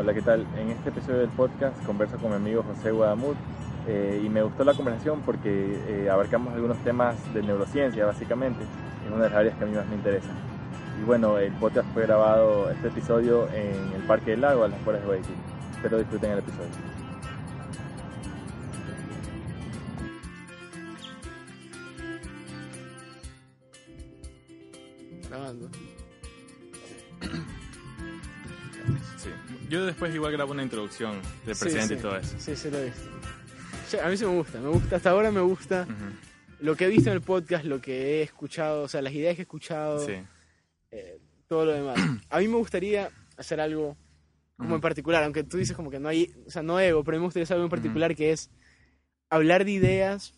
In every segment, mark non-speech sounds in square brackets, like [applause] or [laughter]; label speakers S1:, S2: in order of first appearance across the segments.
S1: Hola, ¿qué tal? En este episodio del podcast converso con mi amigo José Guadamut eh, y me gustó la conversación porque eh, abarcamos algunos temas de neurociencia, básicamente, es una de las áreas que a mí más me interesan. Y bueno, el podcast fue grabado, este episodio, en el Parque del Lago, a las afueras de Guayaquil. Espero disfruten el episodio.
S2: Grabando.
S3: Yo después igual grabo una introducción del presidente
S2: sí,
S3: y todo eso.
S2: Sí, sí, lo he visto. Sí, a mí sí me gusta, me gusta. Hasta ahora me gusta
S3: Ujú.
S2: lo que he visto en el podcast, lo que he escuchado, o sea, las ideas que he escuchado,
S3: Sí.
S2: eh, todo lo demás. A mí me gustaría hacer algo como en
S3: Ujú.
S2: particular, aunque tú dices como que no hay, o sea, no ego, pero a mí me gustaría hacer algo en particular que es hablar de ideas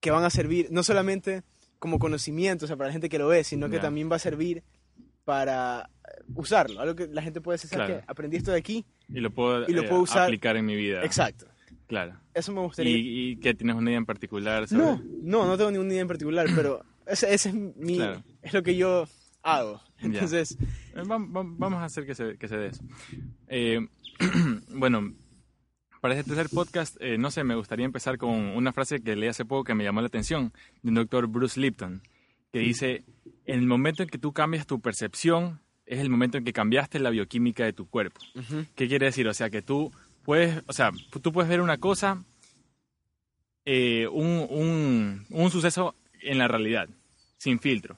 S2: que van a servir no solamente como conocimiento, o sea, para la gente que lo ve, sino que también va a servir para usarlo. Algo que la gente puede decir, ¿sabes
S3: Claro.
S2: qué? Aprendí esto de aquí.
S3: Y lo puedo,
S2: Y lo
S3: eh,
S2: puedo usar-
S3: aplicar en mi vida.
S2: Exacto.
S3: Claro.
S2: Eso me gustaría.
S3: ¿Y, y que tienes una idea en particular? sobre-
S2: No, no, no tengo ninguna idea en particular, pero [clears throat] ese, ese es mi,
S3: Claro.
S2: es lo que yo hago.
S3: Ya.
S2: Entonces,
S3: Eh, vam- vam- Vamos a hacer que se, que se dé eso. Eh, [clears throat] bueno, para este tercer podcast, eh, no sé, me gustaría empezar con una frase que leí hace poco que me llamó la atención, de un doctor Bruce Lipton, que dice, en el momento en que tú cambias tu percepción, es el momento en que cambiaste la bioquímica de tu cuerpo.
S2: ujú,
S3: ¿Qué quiere decir? O sea, que tú puedes, o sea, tú puedes ver una cosa, eh, un, un, un suceso en la realidad, sin filtro.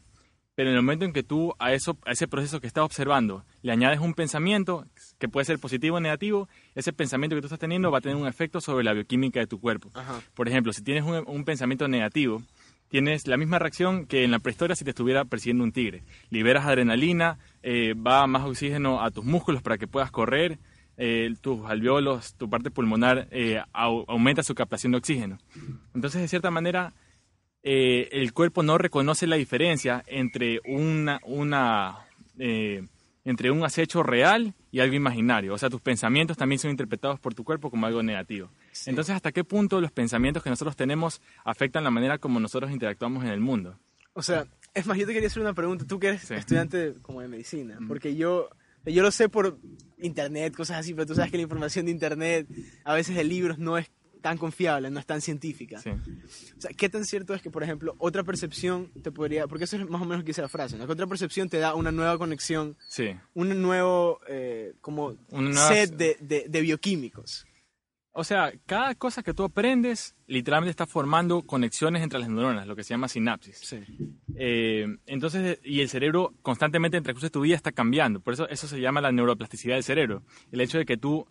S3: Pero en el momento en que tú a, eso, a ese proceso que estás observando le añades un pensamiento, que puede ser positivo o negativo, ese pensamiento que tú estás teniendo va a tener un efecto sobre la bioquímica de tu cuerpo. Por ejemplo, si tienes un, un pensamiento negativo, tienes la misma reacción que en la prehistoria si te estuviera persiguiendo un tigre. Liberas adrenalina, eh, va más oxígeno a tus músculos para que puedas correr, eh, tus alveolos, tu parte pulmonar eh, au- aumenta su captación de oxígeno. Entonces, de cierta manera, eh, el cuerpo no reconoce la diferencia entre una, una entre un acecho real y algo imaginario. O sea, tus pensamientos también son interpretados por tu cuerpo como algo negativo.
S2: Sí.
S3: Entonces, ¿hasta qué punto los pensamientos que nosotros tenemos afectan la manera como nosotros interactuamos en el mundo?
S2: O sea, es más, yo te quería hacer una pregunta. Tú que eres
S3: Sí.
S2: estudiante como de medicina, porque yo, yo lo sé por internet, cosas así, pero tú sabes que la información de internet, a veces de libros, no es tan confiable, no es tan científica.
S3: Sí.
S2: O sea, ¿qué tan cierto es que, por ejemplo, otra percepción te podría, porque eso es más o menos lo que dice la frase, ¿no? Que otra percepción te da una nueva conexión,
S3: Sí.
S2: un nuevo, eh, como,
S3: nueva-
S2: set de, de, de bioquímicos.
S3: O sea, cada cosa que tú aprendes literalmente está formando conexiones entre las neuronas, lo que se llama sinapsis.
S2: Sí.
S3: Eh, entonces, y el cerebro constantemente en el transcurso de tu vida está cambiando. Por eso eso se llama la neuroplasticidad del cerebro. El hecho de que tú,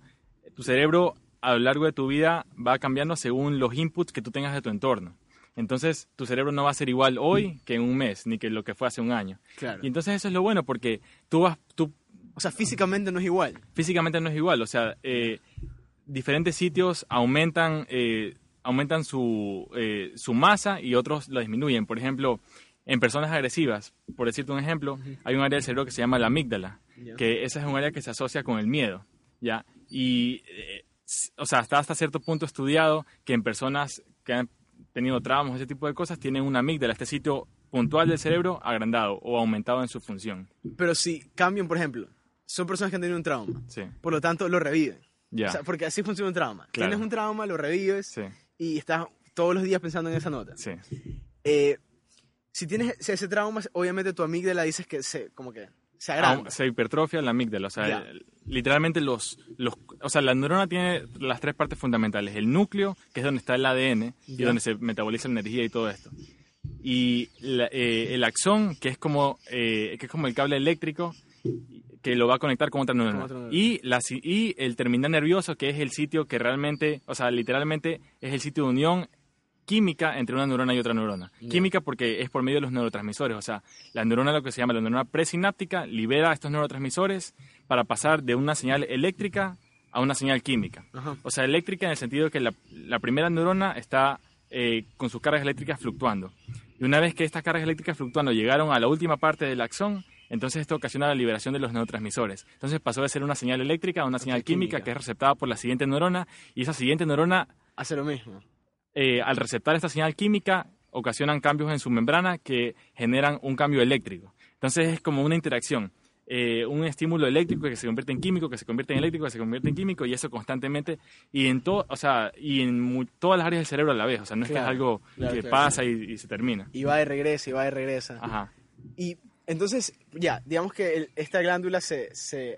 S3: tu cerebro a lo largo de tu vida va cambiando según los inputs que tú tengas de tu entorno. Entonces, tu cerebro no va a ser igual hoy que en un mes, ni que lo que fue hace un año.
S2: Claro.
S3: Y entonces eso es lo bueno, porque tú vas, tú
S2: O sea, físicamente no es igual.
S3: físicamente no es igual. O sea, eh, diferentes sitios aumentan, eh, aumentan su, eh, su masa y otros la disminuyen. Por ejemplo, en personas agresivas, por decirte un ejemplo, hay un área del cerebro que se llama la amígdala, que esa es un área que se asocia con el miedo, ¿ya? Y, eh, o sea, está hasta cierto punto estudiado que en personas que han tenido traumas, ese tipo de cosas, tienen una amígdala, este sitio puntual del cerebro agrandado o aumentado en su función.
S2: Pero si cambian, por ejemplo, son personas que han tenido un trauma,
S3: Sí,
S2: por lo tanto lo reviven.
S3: ya.
S2: O sea, porque así funciona un trauma.
S3: Claro.
S2: Tienes un trauma, lo revives
S3: sí,
S2: y estás todos los días pensando en esa nota.
S3: sí.
S2: Eh, si tienes ese ese trauma, obviamente tu amígdala dices que se, como que se agranda.
S3: Ah, se hipertrofia la amígdala. O sea, literalmente los, los... O sea, la neurona tiene las tres partes fundamentales. El núcleo, que es donde está el ADN y donde se metaboliza la energía y todo esto. Y la- eh, el axón, que es, como, eh, que es como el cable eléctrico que lo va a conectar con otra neurona.
S2: Con otra neurona.
S3: Y, la, y el terminal nervioso, que es el sitio que realmente, o sea, literalmente es el sitio de unión química entre una neurona y otra neurona. Química porque es por medio de los neurotransmisores, o sea, la neurona, lo que se llama la neurona presináptica, libera estos neurotransmisores para pasar de una señal eléctrica a una señal química.
S2: Ajá.
S3: O sea, eléctrica en el sentido que la, la primera neurona está eh, con sus cargas eléctricas fluctuando. Y una vez que estas cargas eléctricas fluctuando llegaron a la última parte del axón, entonces esto ocasiona la liberación de los neurotransmisores. Entonces pasó de ser una señal eléctrica a una señal química,
S2: química.
S3: que es receptada por la siguiente neurona y esa siguiente neurona
S2: Hace lo mismo.
S3: Eh, al receptar esta señal química, ocasionan cambios en su membrana que generan un cambio eléctrico. Entonces es como una interacción. eh, un estímulo eléctrico que se convierte en químico, que se convierte en eléctrico, que se convierte en químico, y eso constantemente, y en todo, o sea, y en todas las áreas del cerebro a la vez, o sea, no es que es algo
S2: claro,
S3: que
S2: claro,
S3: pasa y, y se termina.
S2: Y va y regresa, y va y regresa.
S3: Ajá,
S2: Y entonces, ya, digamos que el- esta glándula se, se,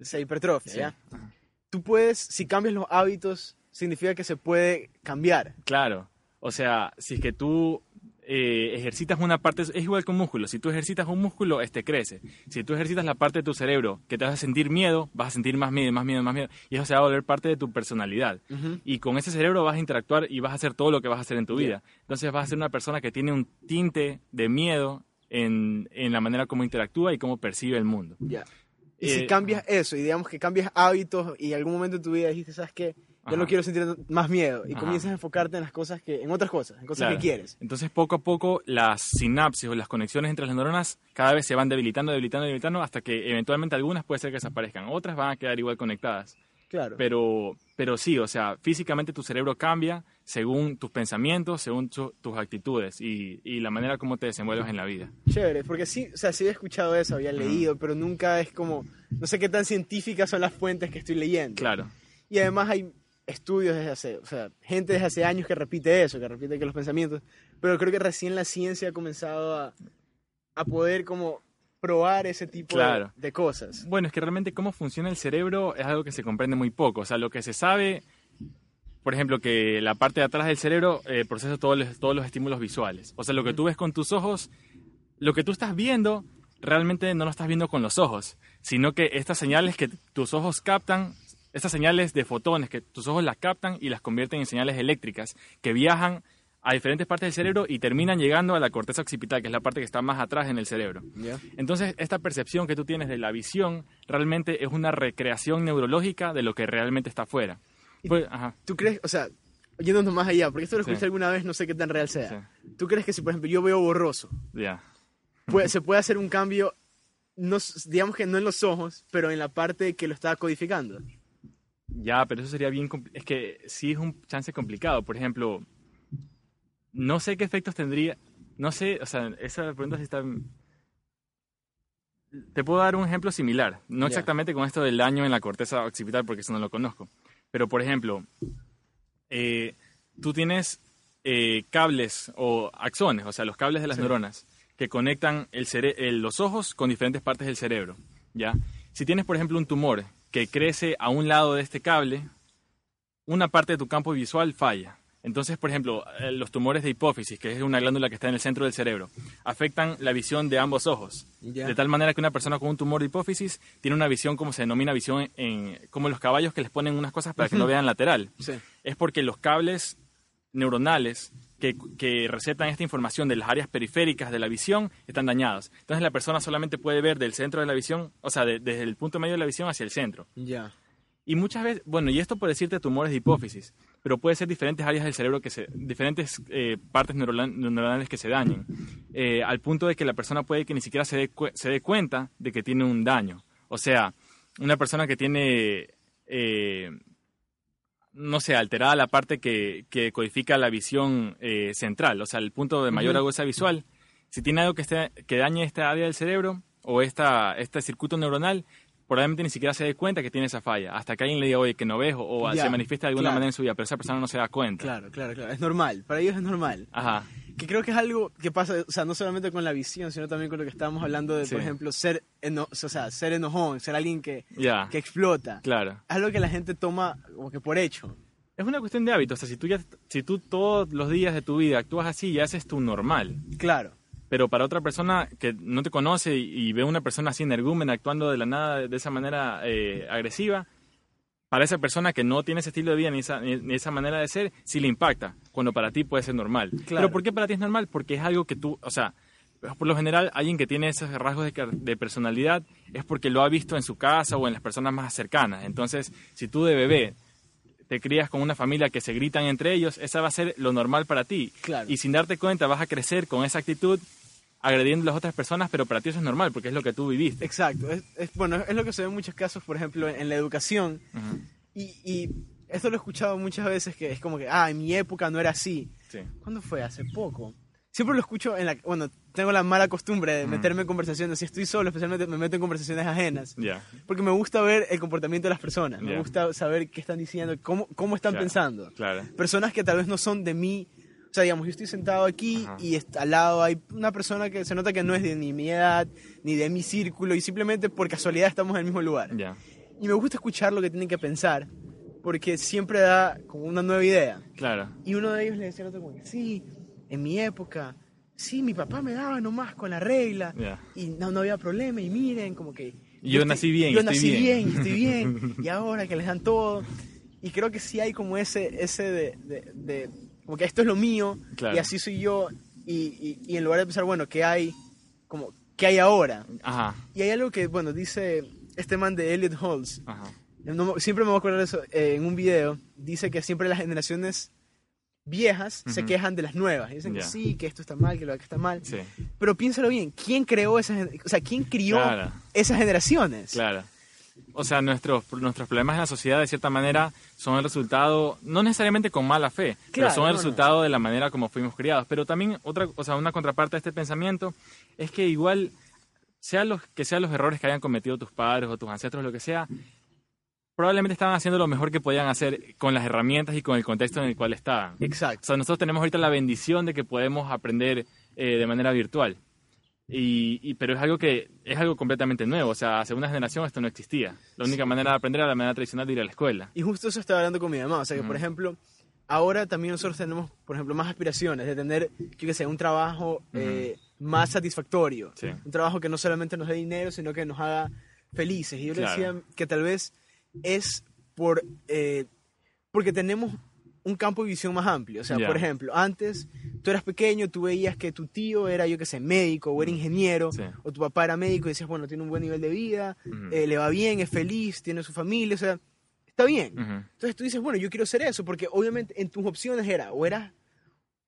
S2: se hipertrofia,
S3: sí,
S2: ¿ya?
S3: ajá.
S2: Tú puedes, si cambias los hábitos, significa que se puede cambiar.
S3: Claro, o sea, si es que tú eh, ejercitas una parte, es igual que un músculo, si tú ejercitas un músculo, este crece. Si tú ejercitas la parte de tu cerebro que te hace sentir miedo, vas a sentir más miedo, más miedo, más miedo, y eso se va a volver parte de tu personalidad. Y con ese cerebro vas a interactuar y vas a hacer todo lo que vas a hacer en tu vida. Entonces vas a ser una persona que tiene un tinte de miedo en, en la manera como interactúa y cómo percibe el mundo.
S2: Ya. Y
S3: Eh,
S2: si cambias eso, y digamos que cambias hábitos, y en algún momento de tu vida dijiste, ¿sabes qué? Yo no
S3: Ajá.
S2: quiero sentir más miedo. Y
S3: Ajá.
S2: comienzas a enfocarte en las cosas que, en otras cosas, en cosas
S3: Claro.
S2: que quieres.
S3: Entonces, poco a poco, las sinapsis o las conexiones entre las neuronas cada vez se van debilitando, debilitando, debilitando, hasta que eventualmente algunas puede ser que desaparezcan. Otras van a quedar igual conectadas.
S2: Claro.
S3: Pero, pero sí, o sea, físicamente tu cerebro cambia según tus pensamientos, según tu- tus actitudes y, y la manera como te desenvuelves en la vida.
S2: Chévere, porque sí, o sea, sí había escuchado eso, había leído, pero nunca es como, no sé qué tan científicas son las fuentes que estoy leyendo.
S3: Claro,
S2: Y además hay estudios desde hace, o sea, gente desde hace años que repite eso, que repite que los pensamientos, pero creo que recién la ciencia ha comenzado a, a poder como probar ese tipo de-
S3: Claro.
S2: de, cosas.
S3: Bueno, es que realmente cómo funciona el cerebro es algo que se comprende muy poco. O sea, lo que se sabe, por ejemplo, que la parte de atrás del cerebro eh, procesa todos los, todos los estímulos visuales. O sea, lo que tú ves con tus ojos, lo que tú estás viendo, realmente no lo estás viendo con los ojos, sino que estas señales que tus ojos captan, estas señales de fotones que tus ojos las captan y las convierten en señales eléctricas que viajan a diferentes partes del cerebro y terminan llegando a la corteza occipital, que es la parte que está más atrás en el cerebro. Entonces, esta percepción que tú tienes de la visión realmente es una recreación neurológica de lo que realmente está afuera. Pues, ajá,
S2: ¿Tú crees, o sea, yéndonos más allá, porque esto lo
S3: Sí.
S2: escuché alguna vez, no sé qué tan real sea. ¿Tú crees que si, por ejemplo, yo veo borroso, puede- [laughs] se puede hacer un cambio, no, digamos que no en los ojos, pero en la parte que lo está codificando?
S3: Ya, pero eso sería bien... Es que sí es un chance complicado. Por ejemplo, no sé qué efectos tendría... No sé, o sea, esa pregunta sí está... Te puedo dar un ejemplo similar. No exactamente con esto del daño en la corteza occipital, porque eso no lo conozco. Pero, por ejemplo, eh, tú tienes eh, cables o axones, o sea, los cables de las
S2: Sí.
S3: neuronas, que conectan el cere- el- los ojos con diferentes partes del cerebro. ¿ya? Si tienes, por ejemplo, un tumor que crece a un lado de este cable, una parte de tu campo visual falla. Entonces, por ejemplo, eh, los tumores de hipófisis, que es una glándula que está en el centro del cerebro, afectan la visión de ambos ojos. De tal manera que una persona con un tumor de hipófisis tiene una visión, como se denomina visión, en, como los caballos que les ponen unas cosas para que no vean lateral.
S2: Sí.
S3: Es porque los cables neuronales que, que recetan esta información de las áreas periféricas de la visión están dañados. Entonces la persona solamente puede ver del centro de la visión, o sea, de- desde el punto medio de la visión hacia el centro.
S2: Ya.
S3: Y muchas veces, bueno, y esto por decirte tumores de hipófisis, pero puede ser diferentes áreas del cerebro que se, diferentes eh, partes neurola- neuronales que se dañen, eh, al punto de que la persona puede que ni siquiera se dé, se dé cuenta de que tiene un daño. O sea, una persona que tiene, eh, no sé, alterada la parte que, que codifica la visión eh, central, o sea, el punto de mayor agudeza visual, si tiene algo que, esté, que dañe esta área del cerebro o esta, este circuito neuronal, probablemente ni siquiera se dé cuenta que tiene esa falla, hasta que alguien le diga, oye, que no ves, o, o
S2: Ya,
S3: se manifiesta de alguna
S2: claro.
S3: manera en su vida, pero esa persona no se da cuenta.
S2: Claro, claro, claro. Es normal. Para ellos es normal.
S3: Ajá,
S2: Que creo que es algo que pasa, o sea, no solamente con la visión, sino también con lo que estábamos hablando de, por ejemplo, ser, eno- o sea, ser enojón, ser alguien que, que explota.
S3: claro.
S2: Es algo que la gente toma como que por hecho.
S3: Es una cuestión de hábito, o sea, si tú, ya, si tú todos los días de tu vida actúas así, ya haces tu normal.
S2: Claro.
S3: Pero para otra persona que no te conoce y, y ve a una persona así energúmena actuando de la nada de, de esa manera eh, agresiva, para esa persona que no tiene ese estilo de vida ni esa, ni, esa manera de ser, sí le impacta, cuando para ti puede ser normal.
S2: Claro.
S3: Pero ¿por qué para ti es normal? Porque es algo que tú, o sea, por lo general alguien que tiene esos rasgos de personalidad es porque lo ha visto en su casa o en las personas más cercanas. Entonces, si tú de bebé te crías con una familia que se gritan entre ellos, esa va a ser lo normal para ti.
S2: Claro.
S3: Y sin darte cuenta vas a crecer con esa actitud agrediendo a las otras personas, pero para ti eso es normal porque es lo que tú viviste.
S2: Exacto. Es, es- bueno, es lo que se ve en muchos casos, por ejemplo, en, en la educación. Y, y esto lo he escuchado muchas veces, que es como que, ah, en mi época no era así.
S3: Sí.
S2: ¿Cuándo fue? Hace poco. siempre lo escucho en la... Bueno, tengo la mala costumbre de meterme en conversaciones. Si estoy solo, especialmente me meto en conversaciones ajenas.
S3: Ya.
S2: Porque me gusta ver el comportamiento de las personas. Me gusta saber qué están diciendo, cómo, cómo están pensando.
S3: Claro.
S2: Personas que tal vez no son de mí. Sea, digamos, yo estoy sentado aquí
S3: Ajá.
S2: y al lado hay una persona que se nota que no es de ni mi edad, ni de mi círculo, y simplemente por casualidad estamos en el mismo lugar.
S3: Ya.
S2: Y me gusta escuchar lo que tienen que pensar, porque siempre da como una nueva idea.
S3: Claro.
S2: Y uno de ellos le decía al otro como sí, en mi época, sí, mi papá me daba nomás con la regla,
S3: Ya.
S2: y no, no había problema, y miren, como que...
S3: Y yo
S2: estoy-
S3: nací bien,
S2: Yo
S3: estoy
S2: nací
S3: bien.
S2: bien, y estoy bien, [laughs] y ahora que les dan todo. Y creo que sí hay como ese, ese de, de, de- como que esto es lo mío,
S3: Claro.
S2: y así soy yo, y, y, y en lugar de pensar, bueno, ¿qué hay? Como, ¿qué hay ahora?
S3: Ajá.
S2: Y hay algo que, bueno, dice este man de Elliot
S3: Ajá.
S2: no siempre me voy a acordar de eso eh, en un video. Dice que siempre las generaciones viejas se quejan de las nuevas. Dicen que sí, que esto está mal, que lo que está mal.
S3: Sí.
S2: Pero piénsalo bien, ¿quién creó esas, o sea, quién crió
S3: Claro.
S2: esas generaciones?
S3: Claro. O sea, nuestros, nuestros problemas en la sociedad, de cierta manera, son el resultado, no necesariamente con mala fe, pero son el
S2: no, no.
S3: resultado de la manera como fuimos criados. Pero también, otra, o sea, una contraparte de este pensamiento es que igual, sea los, que sean los errores que hayan cometido tus padres o tus ancestros, lo que sea, probablemente estaban haciendo lo mejor que podían hacer con las herramientas y con el contexto en el cual estaban. O
S2: Exacto.
S3: sea, nosotros tenemos ahorita la bendición de que podemos aprender eh, de manera virtual. Y, y- pero es algo que es algo completamente nuevo. O sea, hace una generación esto no existía. La única manera de aprender era la manera tradicional de ir a la escuela.
S2: Y justo eso estaba hablando con mi mamá. O sea, que, por
S3: Ujú.
S2: ejemplo, ahora también nosotros tenemos, por ejemplo, más aspiraciones de tener, yo qué sé, un trabajo eh, más satisfactorio.
S3: Sí.
S2: Un trabajo que no solamente nos dé dinero, sino que nos haga felices. Y yo le
S3: Claro.
S2: decía que tal vez es por eh, porque tenemos un campo de visión más amplio. O sea, por ejemplo, antes tú eras pequeño, tú veías que tu tío era, yo qué sé, médico o era ingeniero,
S3: Sí.
S2: o tu papá era médico y decías, bueno, tiene un buen nivel de vida, eh, le va bien, es feliz, tiene su familia, o sea, está bien. Entonces tú dices, bueno, yo quiero ser eso, porque obviamente en tus opciones era, o eras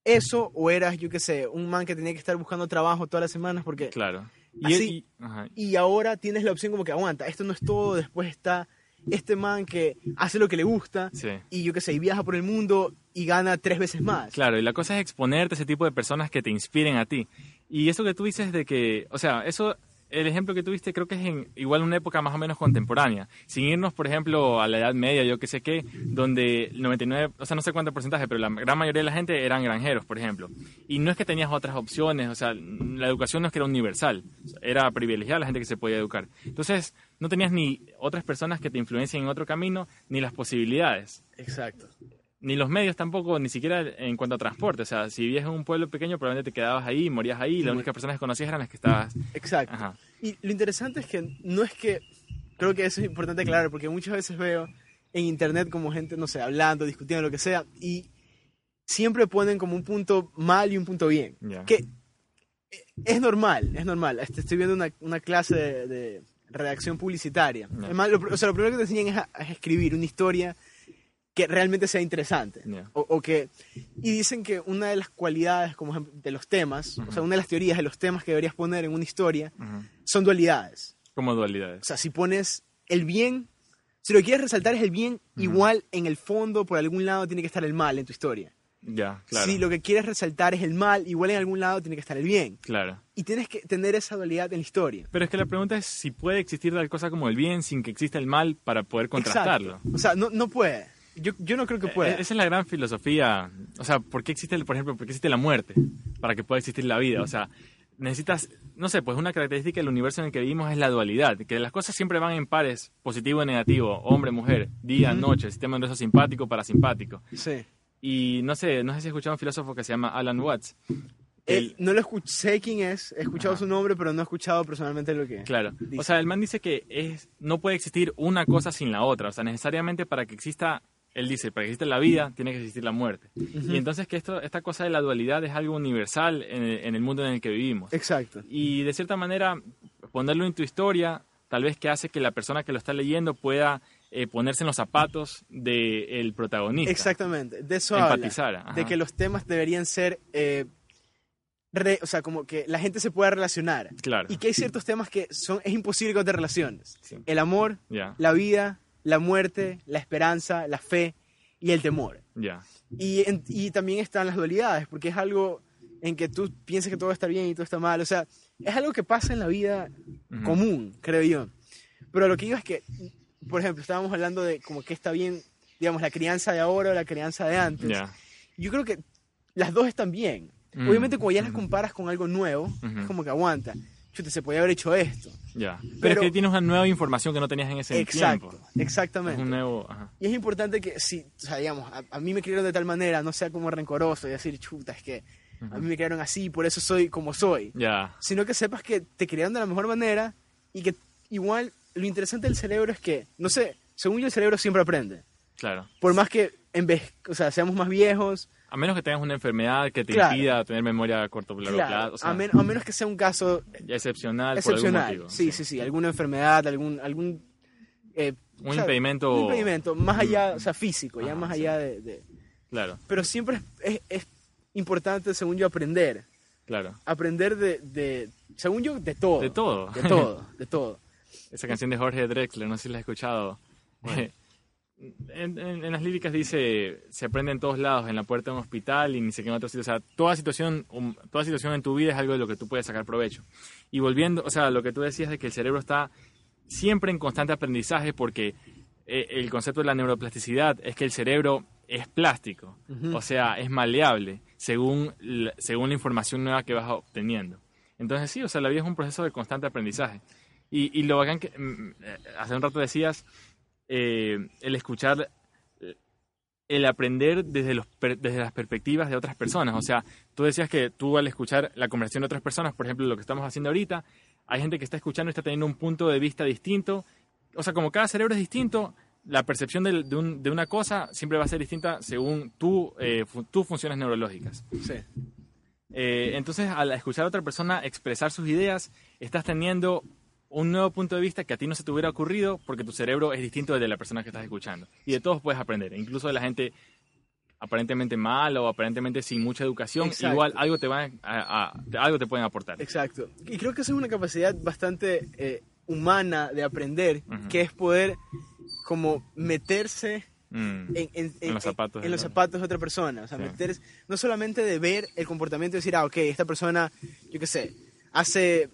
S2: eso, o eras, yo qué sé, un man que tenía que estar buscando trabajo todas las semanas, porque...
S3: Claro. Y,
S2: Así-
S3: y-.
S2: Y ahora tienes la opción como que aguanta, esto no es todo, después está este man que hace lo que le gusta,
S3: Sí.
S2: y yo qué sé, y viaja por el mundo y gana tres veces más.
S3: Claro, y la cosa es exponerte a ese tipo de personas que te inspiren a ti. Y eso que tú dices de que, o sea, eso, el ejemplo que tuviste creo que es en igual una época más o menos contemporánea. Sin irnos, por ejemplo, a la Edad Media, yo qué sé qué, donde el 99, o sea, no sé cuánto porcentaje, pero la gran mayoría de la gente eran granjeros, por ejemplo. Y no es que tenías otras opciones, o sea, la educación no es que era universal, era privilegiada la gente que se podía educar. Entonces, no tenías ni otras personas que te influencien en otro camino, ni las posibilidades
S2: Exacto.
S3: Ni los medios tampoco, ni siquiera en cuanto a transporte. O sea, si vivías en un pueblo pequeño, probablemente te quedabas ahí, morías ahí, y las únicas personas que conocías eran las que estabas.
S2: Exacto.
S3: Ajá.
S2: Y lo interesante es que no es que, creo que eso es importante aclarar, porque muchas veces veo en internet como gente, no sé, hablando, discutiendo, lo que sea, y siempre ponen como un punto mal y un punto bien. Que es normal, es normal. Este, Estoy viendo una, una clase de, de redacción publicitaria.
S3: Ya.
S2: Además, lo, o sea, lo primero que te enseñan es a, a escribir una historia que realmente sea interesante.
S3: Ya.
S2: O, o que, y dicen que una de las cualidades como de los temas, o sea, una de las teorías de los temas que deberías poner en una historia
S3: Ujú.
S2: son dualidades.
S3: Como
S2: O
S3: dualidades.
S2: sea, si pones el bien, si lo que quieres resaltar es el bien, igual en el fondo, por algún lado, tiene que estar el mal en tu historia.
S3: Ya, claro.
S2: Si lo que quieres resaltar es el mal, igual en algún lado tiene que estar el bien.
S3: Claro.
S2: Y tienes que tener esa dualidad en la historia.
S3: Pero es que la pregunta es si puede existir tal cosa como el bien sin que exista el mal para poder contrastarlo.
S2: Exacto. O sea, no, no puede. Yo, yo no creo que
S3: Eh,
S2: pueda.
S3: Esa es la gran filosofía. O sea, ¿por qué existe, el- por ejemplo, por qué existe la muerte? Para que pueda existir la vida. O sea, necesitas, no sé, pues una característica del universo en el que vivimos es la dualidad, que las cosas siempre van en pares, positivo y negativo, hombre, mujer, día, noche, sistema nervioso simpático, parasimpático.
S2: Sí.
S3: Y no sé, no sé si has escuchado a un filósofo que se llama Alan Watts.
S2: Eh,
S3: Él-
S2: no lo escuché, sé quién es, he escuchado
S3: Ajá.
S2: su nombre, pero no he escuchado personalmente lo que
S3: Claro.
S2: dice.
S3: O sea, el man dice que es, no puede existir una cosa sin la otra. O sea, necesariamente para que exista, él dice, para que exista la vida, tiene que existir la muerte. Y entonces que esto, esta cosa de la dualidad es algo universal en el, en el mundo en el que vivimos.
S2: Exacto.
S3: Y de cierta manera, ponerlo en tu historia, tal vez que hace que la persona que lo está leyendo pueda eh, ponerse en los zapatos del protagonista.
S2: Exactamente. De eso
S3: Empatizar,
S2: habla.
S3: ajá.
S2: De que los temas deberían ser... eh, re- o sea, como que la gente se pueda relacionar.
S3: Claro.
S2: Y que hay ciertos temas que son es imposible que te relaciones.
S3: Sí.
S2: El amor, la vida, la muerte, la esperanza, la fe y el temor.
S3: ya.
S2: Y, en- y también están las dualidades, porque es algo en que tú pienses que todo está bien y todo está mal. O sea, es algo que pasa en la vida común, creo yo. Pero lo que digo es que, por ejemplo, estábamos hablando de como que está bien, digamos, la crianza de ahora o la crianza de antes.
S3: Ya.
S2: Yo creo que las dos están bien.
S3: Mm.
S2: Obviamente, cuando ya las comparas con algo nuevo, es como que aguanta. Chute, se podía haber hecho esto.
S3: Ya. Pero,
S2: Pero-
S3: es que tienes una nueva información que no tenías en ese
S2: Exacto,
S3: tiempo.
S2: exactamente.
S3: Es un nuevo. ajá.
S2: Y es importante que, si, o sea, digamos, a, a mí me criaron de tal manera, no sea como rencoroso y decir, chuta, es que a mí me criaron así, por eso soy como soy.
S3: Ya.
S2: Sino que sepas que te criaron de la mejor manera y que igual lo interesante del cerebro es que, no sé, según yo el cerebro siempre aprende.
S3: Claro.
S2: Por más que en vez, o sea, seamos más viejos,
S3: A menos que tengas una enfermedad que te
S2: Claro.
S3: impida tener memoria a corto largo
S2: claro,
S3: plazo. O sea,
S2: a, men- a menos que sea un caso
S3: ya excepcional,
S2: excepcional.
S3: por algún motivo.
S2: sí, sí, sí, alguna enfermedad, algún, algún eh,
S3: Un
S2: o sea,
S3: impedimento.
S2: un impedimento, más allá, o sea, físico, ya
S3: Ajá,
S2: más
S3: sí.
S2: allá de, de-
S3: Claro,
S2: Pero siempre es, es- importante, según yo, aprender.
S3: claro.
S2: Aprender de, de- según yo, de todo.
S3: De todo.
S2: De todo, [laughs] de todo.
S3: Esa canción de Jorge Drexler, no sé si la has escuchado. En, en- en las líricas dice, se aprende en todos lados, en la puerta de un hospital y ni sé qué en otro sitio. O sea, toda situación, um, toda situación en tu vida es algo de lo que tú puedes sacar provecho. Y volviendo, o sea, lo que tú decías de que el cerebro está siempre en constante aprendizaje porque eh, el concepto de la neuroplasticidad es que el cerebro es plástico,
S2: Ujú.
S3: o sea, es maleable según la, según la información nueva que vas obteniendo. Entonces sí, o sea, la vida es un proceso de constante aprendizaje. Y, y lo bacán que mm, eh, hace un rato decías, eh, el escuchar, eh, el aprender desde, los desde las perspectivas de otras personas. O sea, tú decías que tú al escuchar la conversación de otras personas, por ejemplo, lo que estamos haciendo ahorita, hay gente que está escuchando y está teniendo un punto de vista distinto. O sea, como cada cerebro es distinto, la percepción de, un- de una cosa siempre va a ser distinta según tú, eh, fu- tus funciones neurológicas.
S2: Sí.
S3: Eh, entonces, al escuchar a otra persona expresar sus ideas, estás teniendo un nuevo punto de vista que a ti no se te hubiera ocurrido porque tu cerebro es distinto del de la persona que estás escuchando. Y de todos puedes aprender, incluso de la gente aparentemente mala o aparentemente sin mucha educación,
S2: Exacto.
S3: igual algo te, van a, a- a- algo te pueden aportar.
S2: Exacto. Y creo que esa es una capacidad bastante eh, humana de aprender, que es poder como meterse
S3: Mm,
S2: en, en-
S3: En los zapatos
S2: en
S3: de
S2: los
S3: la-
S2: zapatos de otra persona. O sea,
S3: Sí.
S2: meterse, no solamente de ver el comportamiento y decir, ah, ok, esta persona, yo qué sé, hace,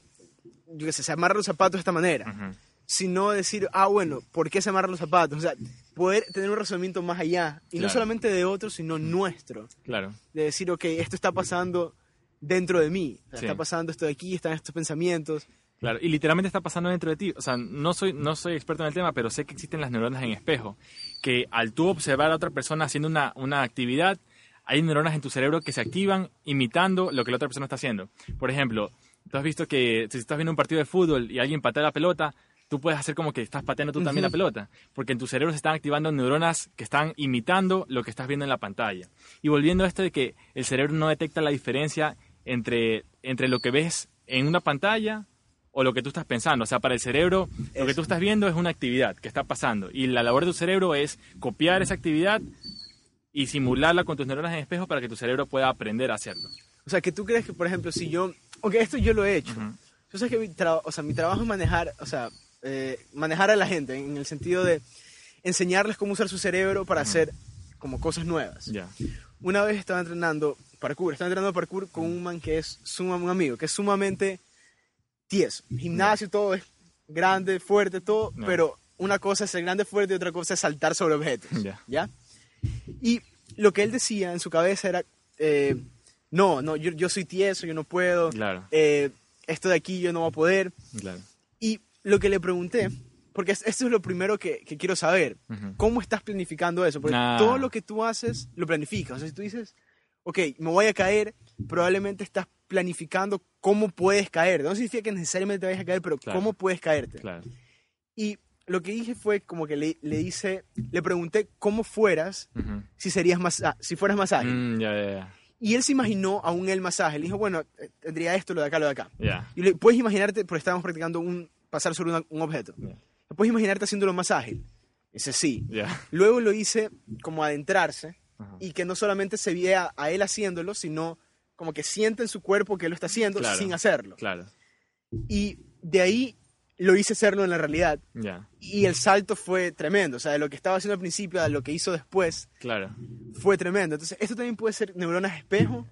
S2: yo qué sé, se amarra los zapatos de esta manera.
S3: ujú,
S2: sino decir, ah, bueno, ¿por qué se amarran los zapatos? O sea, poder tener un razonamiento más allá, y no
S3: Claro.
S2: solamente de otros, sino nuestro,
S3: Claro,
S2: de decir, ok, esto está pasando dentro de mí, O sea,
S3: Sí.
S2: está pasando esto de aquí, están estos pensamientos.
S3: claro. Y literalmente está pasando dentro de ti. O sea, no soy, no soy experto en el tema, pero sé que existen las neuronas en espejo. Que al tú observar a otra persona haciendo una, una actividad, hay neuronas en tu cerebro que se activan imitando lo que la otra persona está haciendo. Por ejemplo, tú has visto que si estás viendo un partido de fútbol y alguien patea la pelota, tú puedes hacer como que estás pateando tú también la pelota, porque en tu cerebro se están activando neuronas que están imitando lo que estás viendo en la pantalla. Y volviendo a esto de que el cerebro no detecta la diferencia entre, entre lo que ves en una pantalla o lo que tú estás pensando. O sea, para el cerebro, lo que tú estás viendo es una actividad que está pasando. Y la labor de tu cerebro es copiar esa actividad y simularla con tus neuronas en espejo para que tu cerebro pueda aprender a hacerlo.
S2: O sea, que tú crees que, por ejemplo, si yo, aunque esto yo lo he hecho,
S3: Ujú.
S2: yo sé que mi, o sea, mi trabajo es manejar, o sea, eh, manejar a la gente, en el sentido de enseñarles cómo usar su cerebro para hacer como cosas nuevas.
S3: Ya.
S2: una vez estaba entrenando parkour, estaba entrenando parkour con un man que es suma, un amigo, que es sumamente tieso. Gimnasio, todo es grande, fuerte, todo,
S3: Ya.
S2: pero una cosa es ser grande, fuerte y otra cosa es saltar sobre objetos.
S3: ¿Ya?
S2: Y lo que él decía en su cabeza era, eh, no, no, yo, yo soy tieso, yo no puedo,
S3: Claro,
S2: eh, esto de aquí yo no voy a poder.
S3: claro.
S2: Y lo que le pregunté, porque es- esto es lo primero que, que quiero saber,
S3: Ujú.
S2: ¿cómo estás planificando eso? Porque
S3: Ah.
S2: todo lo que tú haces lo planificas. O sea, si tú dices, ok, me voy a caer, probablemente estás planificando cómo puedes caer. No significa que necesariamente te vayas a caer, pero
S3: Claro.
S2: cómo puedes caerte.
S3: Claro.
S2: Y lo que dije fue como que le, le hice, le pregunté cómo fueras
S3: Ujú.
S2: si serías más, á- si fueras más ágil.
S3: Mm, ya, ya, ya.
S2: Y él se imaginó aún el ágil. Le dijo, bueno, eh, tendría esto, lo de acá, lo de acá.
S3: Ya.
S2: Y le, puedes imaginarte, porque estábamos practicando un pasar sobre una- un objeto.
S3: Ya.
S2: Puedes imaginarte haciéndolo más ágil. Dice, sí.
S3: Ya.
S2: Luego lo hice como adentrarse y que no solamente se vea a él haciéndolo, sino como que siente en su cuerpo que lo está haciendo
S3: Claro.
S2: sin hacerlo.
S3: Claro.
S2: Y de ahí lo hice hacerlo en la realidad.
S3: Ya.
S2: Y el salto fue tremendo. O sea, de lo que estaba haciendo al principio a lo que hizo después
S3: Claro.
S2: fue tremendo. Entonces, esto también puede ser neuronas espejo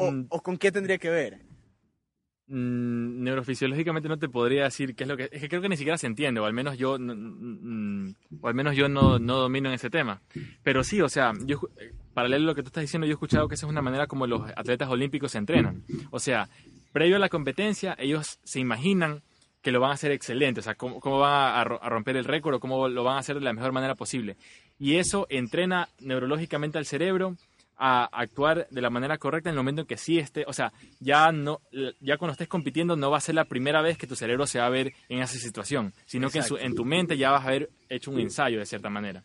S2: ¿O,
S3: Mm.
S2: o con qué tendría que ver?
S3: Mm, neurofisiológicamente no te podría decir qué es lo que es que creo que ni siquiera se entiende o al menos yo no- mm, o al menos yo no, no domino en ese tema pero sí o sea yo eh, paralelo a lo que tú estás diciendo yo he escuchado que esa es una manera como los atletas olímpicos se entrenan o sea previo a la competencia ellos se imaginan que lo van a hacer excelente o sea cómo, cómo van a, a romper el récord o cómo lo van a hacer de la mejor manera posible y eso entrena neurológicamente al cerebro a actuar de la manera correcta en el momento en que sí esté, o sea, ya no, ya cuando estés compitiendo no va a ser la primera vez que tu cerebro se va a ver en esa situación, sino que en, su-
S2: Exacto.
S3: en tu mente ya vas a haber hecho un ensayo de cierta manera.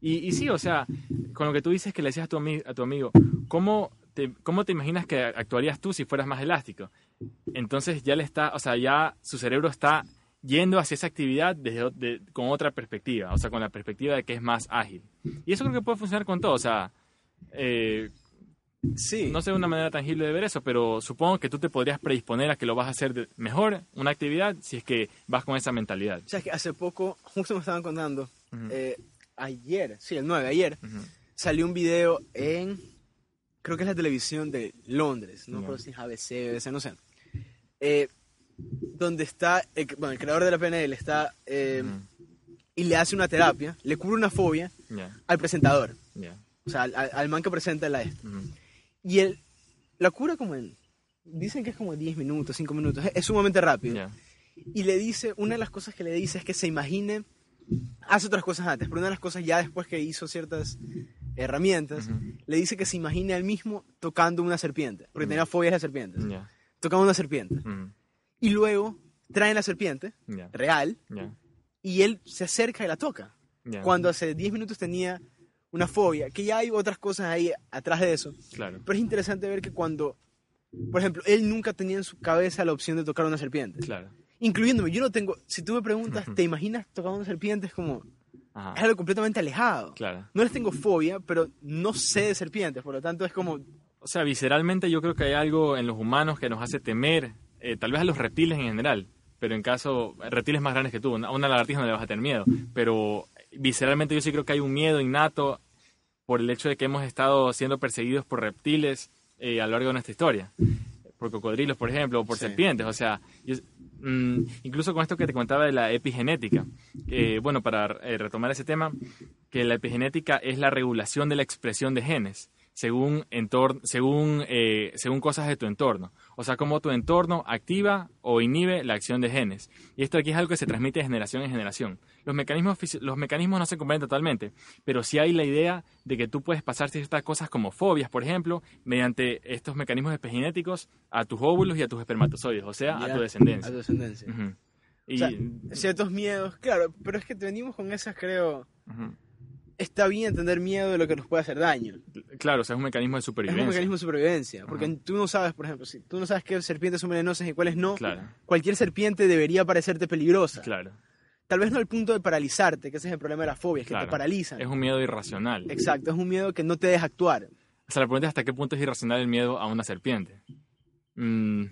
S3: Y, y sí, o sea, con lo que tú dices que le decías a tu, ami- a tu amigo, ¿cómo te, ¿cómo te imaginas que actuarías tú si fueras más elástico? Entonces ya le está, o sea, ya su cerebro está yendo hacia esa actividad desde, de- con otra perspectiva, o sea, con la perspectiva de que es más ágil. Y eso creo que puede funcionar con todo, o sea, eh,
S2: Sí.
S3: no sé una manera tangible de ver eso, pero supongo que tú te podrías predisponer a que lo vas a hacer mejor, una actividad, si es que vas con esa mentalidad.
S2: O sea, que hace poco, justo me estaban contando, eh, ayer, sí, el 9, ayer, salió un video en, creo que es la televisión de Londres, no creo si es ABC, BBC, no sé, eh, donde está, el, bueno, el creador de la PNL está, eh, y le hace una terapia, le cura una fobia
S3: Ya,
S2: al presentador,
S3: ya.
S2: o sea, al, al- man que presenta la.
S3: Ujú.
S2: Y él la cura como en, dicen que es como 10 minutos, 5 minutos, es, es sumamente rápido.
S3: Ya.
S2: Y le dice, una de las cosas que le dice es que se imagine, hace otras cosas antes, pero una de las cosas ya después que hizo ciertas herramientas, le dice que se imagine a él mismo tocando una serpiente, porque tenía fobias de serpientes, tocando una serpiente.
S3: Ujú.
S2: Y luego traen la serpiente, real, y él se acerca y la toca. Cuando hace 10 minutos tenía una fobia, que ya hay otras cosas ahí atrás de eso.
S3: Claro.
S2: Pero es interesante ver que cuando, por ejemplo, él nunca tenía en su cabeza la opción de tocar una serpiente.
S3: Claro.
S2: Incluyéndome, yo no tengo, si tú me preguntas, ¿te imaginas tocando una serpiente? Es como,
S3: Ajá.
S2: es algo completamente alejado.
S3: Claro.
S2: No les tengo fobia, pero no sé de serpientes, por lo tanto es como,
S3: O sea, visceralmente yo creo que hay algo en los humanos que nos hace temer, eh, tal vez a los reptiles en general, pero en caso, reptiles más grandes que tú, a una lagartija no le vas a tener miedo, pero visceralmente yo sí creo que hay un miedo innato por el hecho de que hemos estado siendo perseguidos por reptiles eh, a lo largo de nuestra historia, por cocodrilos, por ejemplo, o por
S2: Sí.
S3: serpientes, o sea, yo- incluso con esto que te contaba de la epigenética, que, bueno, para eh, retomar ese tema, que la epigenética es la regulación de la expresión de genes según, entor- según, eh, según cosas de tu entorno. O sea, cómo tu entorno activa o inhibe la acción de genes. Y esto aquí es algo que se transmite de generación en generación. Los mecanismos, los mecanismos no se comprenden totalmente, pero sí hay la idea de que tú puedes pasar ciertas cosas como fobias, por ejemplo, mediante estos mecanismos epigenéticos a tus óvulos y a tus espermatozoides, o sea, a tu descendencia.
S2: A tu descendencia.
S3: Y,
S2: O sea, ciertos miedos, claro, pero es que venimos con esas, creo. Está bien tener miedo de lo que nos puede hacer daño.
S3: Claro, o sea, es un mecanismo de
S2: Es
S3: supervivencia.
S2: un mecanismo de supervivencia, porque
S3: Ajá.
S2: tú no sabes, por ejemplo, si tú no sabes qué serpientes son venenosas y cuáles no,
S3: Claro,
S2: cualquier serpiente debería parecerte peligrosa.
S3: claro.
S2: Tal vez no al punto de paralizarte, que ese es el problema de las fobias, que
S3: Claro.
S2: te paralizan.
S3: Es un miedo irracional.
S2: Exacto, es un miedo que no te deja actuar.
S3: O sea, la pregunta es hasta qué punto es irracional el miedo a una serpiente. Mm,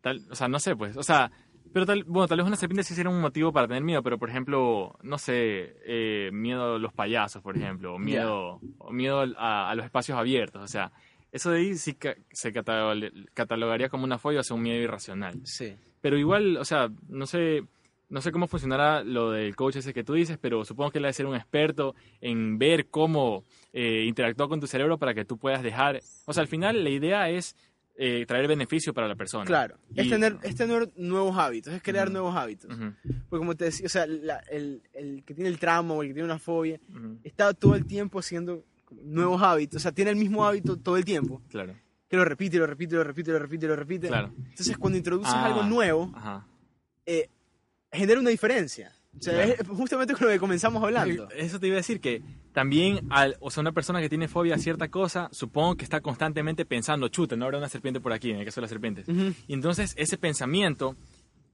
S3: tal, o sea, no sé, pues. O sea, pero tal, bueno, tal vez una serpiente sí sería un motivo para tener miedo, pero por ejemplo, no sé, eh, miedo a los payasos, por ejemplo, o miedo, o miedo a, a los espacios abiertos. O sea, eso de ahí sí ca- se catalo- catalogaría como una fobia o sea, un miedo irracional.
S2: Sí.
S3: Pero igual, o sea, no sé, no sé cómo funcionará lo del coach ese que tú dices, pero supongo que él debe ser un experto en ver cómo eh, interactúa con tu cerebro para que tú puedas dejar. O sea, al final la idea es eh, traer beneficio para la persona.
S2: Claro, es
S3: Y-
S2: tener, es tener nuevos hábitos, es crear
S3: Ujú.
S2: nuevos hábitos.
S3: Ujú,
S2: Porque como te decía, o sea, la- el, el que tiene el tramo o el que tiene una fobia,
S3: ujú,
S2: está todo el tiempo haciendo nuevos hábitos, o sea, tiene el mismo hábito todo el tiempo,
S3: Claro,
S2: que lo repite, lo repite, lo repite, lo repite, lo repite.
S3: claro.
S2: Entonces, cuando introduces
S3: Ah.
S2: algo nuevo, eh, genera una diferencia. O sea,
S3: Claro.
S2: es justamente con lo que comenzamos hablando.
S3: Eso te iba a decir que también, al, o sea, una persona que tiene fobia a cierta cosa, supongo que está constantemente pensando, chuta, no habrá una serpiente por aquí, en el caso de las serpientes. Y entonces ese pensamiento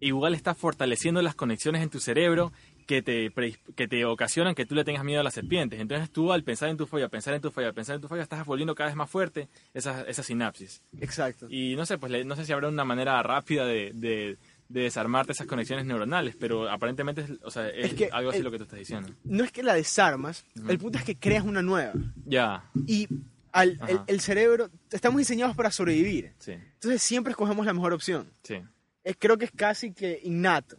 S3: igual está fortaleciendo las conexiones en tu cerebro que te, que te ocasionan que tú le tengas miedo a las serpientes. Entonces tú al pensar en tu fobia, pensar en tu fobia, pensar en tu fobia, estás volviendo cada vez más fuerte esa, esa sinapsis.
S2: Exacto.
S3: Y no sé, pues no sé si habrá una manera rápida de, de, de desarmarte esas conexiones neuronales, pero aparentemente o sea, es,
S2: Es que
S3: algo así
S2: el-
S3: lo que tú estás diciendo.
S2: No es que la desarmas, el punto es que creas una nueva.
S3: Ya,
S2: Y al, el, el cerebro, estamos diseñados para sobrevivir.
S3: Sí,
S2: Entonces siempre escogemos la mejor opción.
S3: sí.
S2: Es, creo que es casi que innato.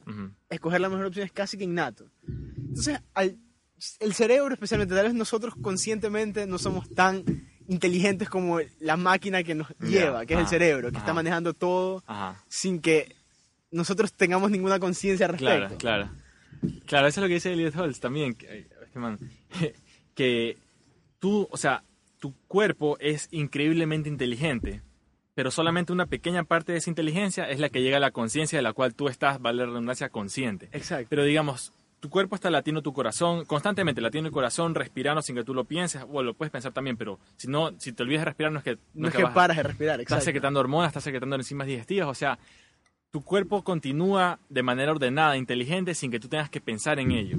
S2: Escoger la mejor opción es casi que innato. Entonces, al, el cerebro especialmente, tal vez nosotros conscientemente no somos tan inteligentes como la máquina que nos lleva, que es el cerebro, que está manejando todo
S3: Ajá.
S2: sin que nosotros tengamos ninguna conciencia al respecto.
S3: Claro, claro. Claro, eso es lo que dice Elliot Holtz también. Que, este man, [laughs] que tú, o sea, tu cuerpo es increíblemente inteligente, pero solamente una pequeña parte de esa inteligencia es la que llega a la conciencia de la cual tú estás, vale la redundancia, consciente.
S2: Exacto.
S3: Pero digamos, tu cuerpo está latiendo tu corazón, constantemente latiendo el corazón, respirando sin que tú lo pienses, o lo puedes pensar también, pero si no, si te olvidas de respirar no es que...
S2: no es
S3: que
S2: paras de respirar,
S3: estás
S2: exacto.
S3: secretando hormonas, estás secretando enzimas digestivas, o sea, tu cuerpo continúa de manera ordenada, inteligente, sin que tú tengas que pensar en ello.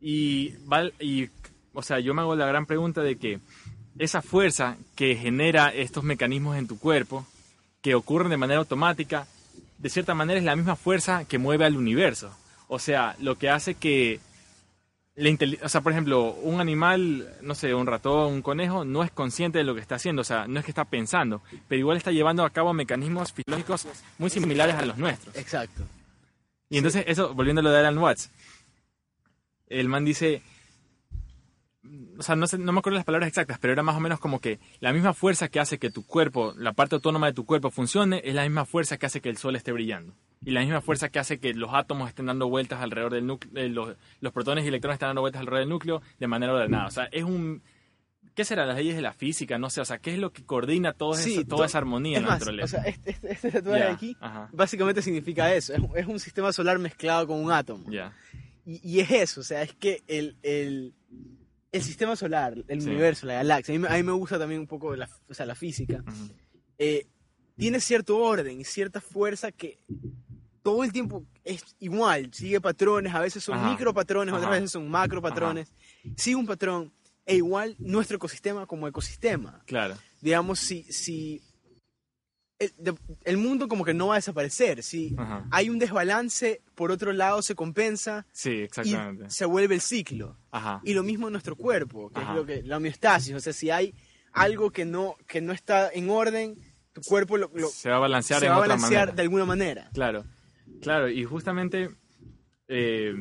S3: Y, y, o sea, yo me hago la gran pregunta de que esa fuerza que genera estos mecanismos en tu cuerpo, que ocurren de manera automática, de cierta manera es la misma fuerza que mueve al universo. O sea, lo que hace que la o sea, por ejemplo, un animal, no sé, un ratón, un conejo, no es consciente de lo que está haciendo, o sea, no es que está pensando, pero igual está llevando a cabo mecanismos fisiológicos muy similares a los nuestros.
S2: Exacto.
S3: Y entonces, eso, volviendo a lo de Alan Watts, el man dice, o sea, no, sé, no me acuerdo las palabras exactas, pero era más o menos como que la misma fuerza que hace que tu cuerpo, la parte autónoma de tu cuerpo funcione, es la misma fuerza que hace que el sol esté brillando. Y la misma fuerza que hace que los átomos estén dando vueltas alrededor del núcleo, los, los protones y electrones estén dando vueltas alrededor del núcleo de manera ordenada. O sea, es un... ¿Qué serán las leyes de la física? No sé, o sea, ¿qué es lo que coordina todo
S2: Sí,
S3: esa, toda
S2: to-
S3: esa armonía
S2: Es
S3: en la
S2: más,
S3: naturaleza?
S2: o sea, este, este, este tatuaje aquí
S3: ajá.
S2: básicamente significa eso. Es, un- es un sistema solar mezclado con un átomo. Y, y es eso, o sea, es que el, el, el sistema solar, el
S3: Sí.
S2: universo, la galaxia, a mí, me- a mí me gusta también un poco la, o sea, la física, eh, tiene cierto orden y cierta fuerza que todo el tiempo es igual, sigue patrones, a veces son
S3: Ajá.
S2: micropatrones, otras
S3: Ajá.
S2: veces son macropatrones, sigue un patrón, e igual nuestro ecosistema como ecosistema.
S3: claro,
S2: Digamos, si, si el, de- el mundo como que no va a desaparecer, si
S3: ajá.
S2: hay un desbalance, por otro lado se compensa
S3: Sí,
S2: y
S3: exactamente.
S2: se vuelve el ciclo.
S3: Ajá.
S2: Y lo mismo en nuestro cuerpo, que
S3: Ajá.
S2: es lo que, la homeostasis. O sea, si hay algo que no, que no está en orden, tu cuerpo lo, lo-
S3: se va a balancear
S2: se va a balancear de alguna manera.
S3: Claro, claro, y justamente, eh,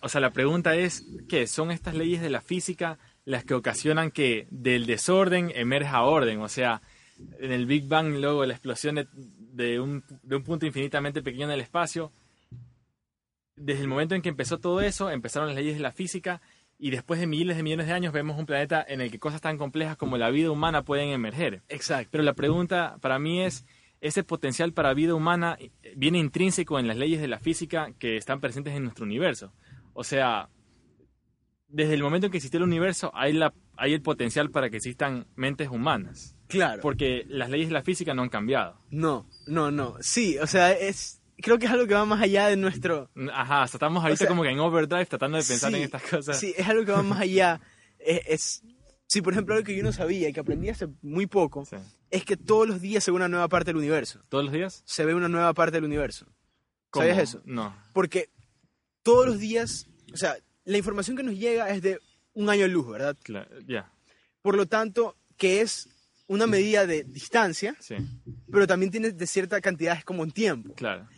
S3: o sea, la pregunta es, ¿qué? ¿Son estas leyes de la física las que ocasionan que del desorden emerja orden? O sea, en el Big Bang, luego la explosión de, de un, de un punto infinitamente pequeño en el espacio, desde el momento en que empezó todo eso, empezaron las leyes de la física y después de miles de millones de años vemos un planeta en el que cosas tan complejas como la vida humana pueden emerger.
S2: Exacto.
S3: Pero la pregunta para mí es, ¿ese potencial para vida humana viene intrínseco en las leyes de la física que están presentes en nuestro universo? O sea, desde el momento en que existió el universo hay, la, hay el potencial para que existan mentes humanas.
S2: Claro.
S3: Porque las leyes de la física no han cambiado.
S2: No, no, no. Sí, o sea, es creo que es algo que va más allá de nuestro...
S3: Ajá, estamos ahorita
S2: sea,
S3: como que en overdrive tratando de pensar
S2: Sí,
S3: en estas cosas.
S2: Sí, es algo que va más allá. Es, es- sí, por ejemplo, algo que yo no sabía y que aprendí hace muy poco,
S3: Sí.
S2: Es que todos los días se ve una nueva parte del universo.
S3: ¿Todos los días?
S2: Se ve una nueva parte del universo.
S3: ¿Cómo?
S2: ¿Sabías eso?
S3: No.
S2: Porque todos los días, o sea, la información que nos llega es de un año luz, ¿verdad?
S3: Claro, Ya,
S2: Por lo tanto, que es una medida de distancia,
S3: sí,
S2: pero también tiene de cierta cantidad, es como en tiempo.
S3: claro.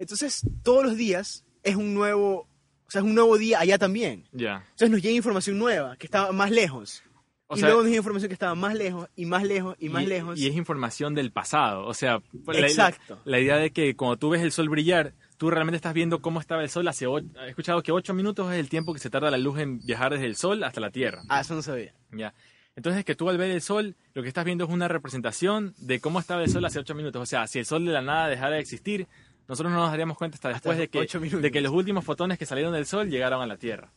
S2: Entonces, todos los días es un nuevo, o sea, es un nuevo día allá también.
S3: Ya.
S2: Entonces nos llega información nueva, que está más lejos.
S3: O
S2: y
S3: sea,
S2: luego nos información que estaba más lejos, y más lejos, y más lejos.
S3: Y es información del pasado. O sea, la-
S2: Exacto.
S3: La, idea de que cuando tú ves el sol brillar, tú realmente estás viendo cómo estaba el sol hace... o- He escuchado que 8 minutos es el tiempo que se tarda la luz en viajar desde el sol hasta la Tierra.
S2: Ah, eso no sabía.
S3: Ya. Entonces que tú al ver el sol, lo que estás viendo es una representación de cómo estaba el sol hace 8 minutos. O sea, si el sol de la nada dejara de existir, nosotros no nos daríamos cuenta hasta
S2: Hasta
S3: después de que,
S2: ocho
S3: de que los últimos fotones que salieron del sol llegaron a la Tierra.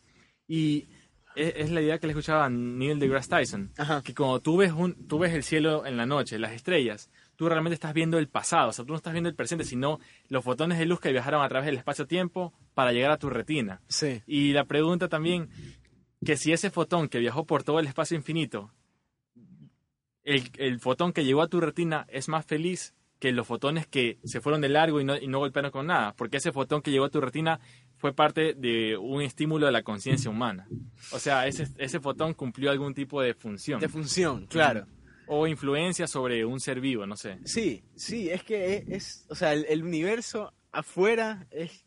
S3: Y es, es la idea que le escuchaba a Neil deGrasse Tyson,
S2: Ajá.
S3: que cuando tú ves, un, tú ves el cielo en la noche, las estrellas, tú realmente estás viendo el pasado, o sea, tú no estás viendo el presente, sino los fotones de luz que viajaron a través del espacio-tiempo para llegar a tu retina.
S2: Sí.
S3: Y la pregunta también, que si ese fotón que viajó por todo el espacio infinito, el, el fotón que llegó a tu retina es más feliz que los fotones que se fueron de largo y no, y no golpearon con nada, porque ese fotón que llegó a tu retina fue parte de un estímulo de la conciencia humana. O sea, ese, ese fotón cumplió algún tipo de función.
S2: De función, claro.
S3: O influencia sobre un ser vivo, no sé.
S2: Sí, sí, es que es, es- o sea, el, el universo afuera es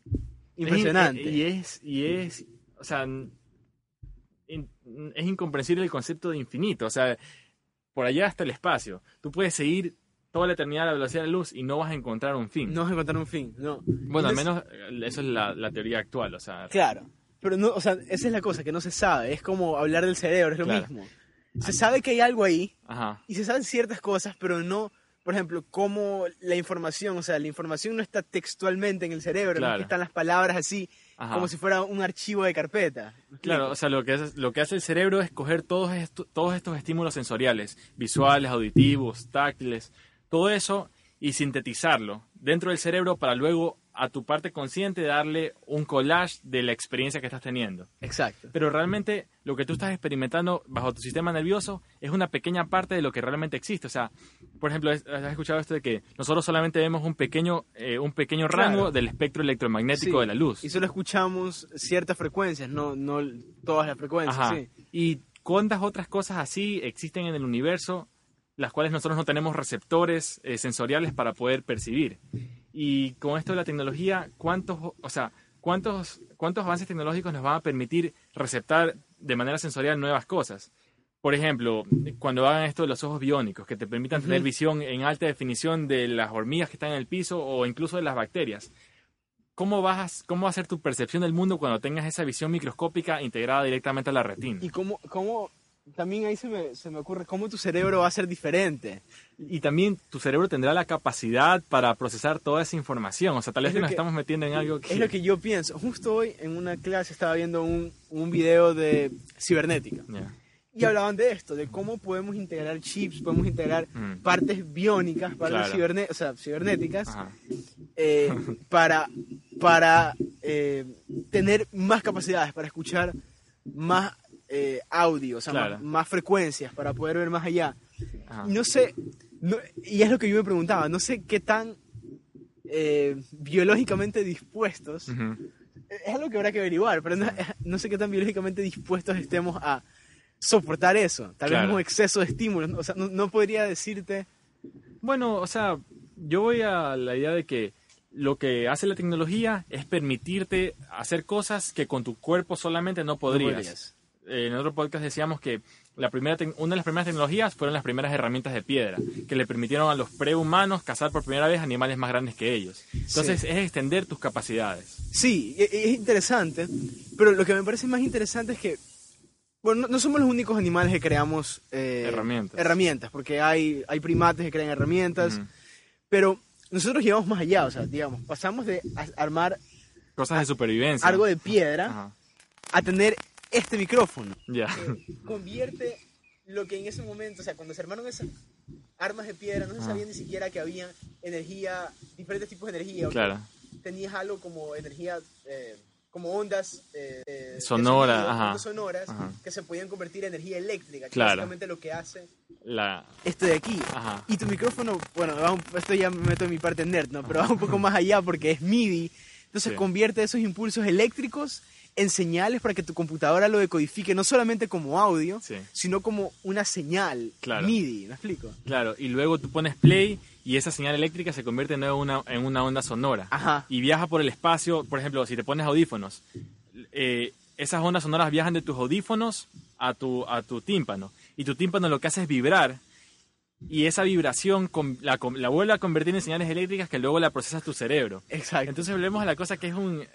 S2: impresionante.
S3: Y es, y es, o sea, in- es incomprensible el concepto de infinito. O sea, por allá hasta el espacio. Tú puedes seguir toda la eternidad a la velocidad de la luz y no vas a encontrar un fin.
S2: no vas a encontrar un fin, no.
S3: bueno, al menos eh, eso es la, la teoría actual. O sea,
S2: Claro, pero no, o sea, esa es la cosa que no se sabe, es como hablar del cerebro, es lo
S3: Claro.
S2: mismo. Se sabe que hay algo ahí
S3: ajá.
S2: y se saben ciertas cosas, pero no, por ejemplo, cómo la información, o sea, la información no está textualmente en el cerebro, no es
S3: Claro.
S2: que están las palabras así,
S3: Ajá.
S2: como si fuera un archivo de carpeta. ¿Me
S3: Claro, o sea, lo que, hace, lo que hace el cerebro es coger todos, esto- todos estos estímulos sensoriales, visuales, auditivos, táctiles, todo eso y sintetizarlo dentro del cerebro para luego a tu parte consciente darle un collage de la experiencia que estás teniendo.
S2: Exacto.
S3: Pero realmente lo que tú estás experimentando bajo tu sistema nervioso es una pequeña parte de lo que realmente existe. O sea, por ejemplo, has escuchado esto de que nosotros solamente vemos un pequeño, eh, un pequeño rango
S2: Claro.
S3: del espectro electromagnético
S2: Sí,
S3: de la luz.
S2: Y solo escuchamos ciertas frecuencias, no, no todas las frecuencias,
S3: Ajá.
S2: sí.
S3: ¿Y cuántas otras cosas así existen en el universo, las cuales nosotros no tenemos receptores eh, sensoriales para poder percibir? Y con esto de la tecnología, ¿cuántos, o sea, cuántos, cuántos avances tecnológicos nos van a permitir receptar de manera sensorial nuevas cosas? Por ejemplo, cuando hagan esto de los ojos biónicos, que te permitan tener visión en alta definición de las hormigas que están en el piso o incluso de las bacterias. ¿Cómo, vas, ¿Cómo va a ser tu percepción del mundo cuando tengas esa visión microscópica integrada directamente a la retina?
S2: Y cómo, cómo también ahí se me, se me ocurre cómo tu cerebro va a ser diferente.
S3: Y también tu cerebro tendrá la capacidad para procesar toda esa información. O sea, tal vez
S2: Es
S3: nos
S2: que-
S3: estamos metiendo en algo que...
S2: Es lo que yo pienso. Justo hoy en una clase estaba viendo un, un video de cibernética.
S3: Ya.
S2: Y hablaban de esto, de cómo podemos integrar chips, podemos integrar
S3: Mm.
S2: partes biónicas, partes
S3: Claro.
S2: o sea, cibernéticas, eh, [laughs] para, para eh, tener más capacidades, para escuchar más eh, audio, o sea,
S3: Claro.
S2: más, más frecuencias, para poder ver más allá.
S3: Ajá.
S2: No sé, no- y es lo que yo me preguntaba, no sé qué tan eh, biológicamente dispuestos, es algo que habrá que averiguar, pero no, no sé qué tan biológicamente dispuestos estemos a soportar eso, tal
S3: Claro.
S2: vez un exceso de estímulos, o sea, no, no podría decirte,
S3: Bueno, o sea, yo voy a la idea de que lo que hace la tecnología es permitirte hacer cosas que con tu cuerpo solamente no podrías.
S2: podrías.
S3: Eh, en otro podcast decíamos que la primera una de las primeras tecnologías fueron las primeras herramientas de piedra, que le permitieron a los prehumanos cazar por primera vez animales más grandes que ellos. Entonces es extender tus capacidades.
S2: Sí, e- e- es interesante, pero lo que me parece más interesante es que, bueno, no, no somos los únicos animales que creamos eh,
S3: Herramientas.
S2: herramientas, porque hay, hay primates que crean herramientas, pero nosotros llevamos más allá, o sea, digamos, pasamos de armar
S3: Cosas de supervivencia.
S2: algo de piedra
S3: Ajá.
S2: a tener este micrófono.
S3: Ya.
S2: Convierte lo que en ese momento, o sea, cuando se armaron esas armas de piedra, no se
S3: Ah.
S2: sabía ni siquiera que había energía, diferentes tipos de energía.
S3: Claro.
S2: Tenías algo como energía, eh, como ondas eh, de
S3: Sonora,
S2: sonido,
S3: ajá.
S2: ondas sonoras
S3: Ajá.
S2: que se podían convertir en energía eléctrica, que
S3: Claro.
S2: es básicamente lo que hace
S3: La...
S2: esto de aquí.
S3: Ajá.
S2: Y tu micrófono, bueno, va un- esto ya me meto en mi parte nerd, ¿no? Pero va un poco más allá porque es MIDI. Entonces
S3: Sí.
S2: convierte esos impulsos eléctricos en señales para que tu computadora lo decodifique no solamente como audio,
S3: Sí.
S2: sino como una señal
S3: Claro.
S2: MIDI, ¿me explico?
S3: Claro, y luego tú pones play y esa señal eléctrica se convierte en una, en una onda sonora.
S2: Ajá.
S3: Y viaja por el espacio, por ejemplo, si te pones audífonos, eh, esas ondas sonoras viajan de tus audífonos a tu, a tu tímpano. Y tu tímpano lo que hace es vibrar. Y esa vibración la, la vuelve a convertir en señales eléctricas que luego la procesas tu cerebro.
S2: Exacto.
S3: Entonces volvemos a la cosa que es un,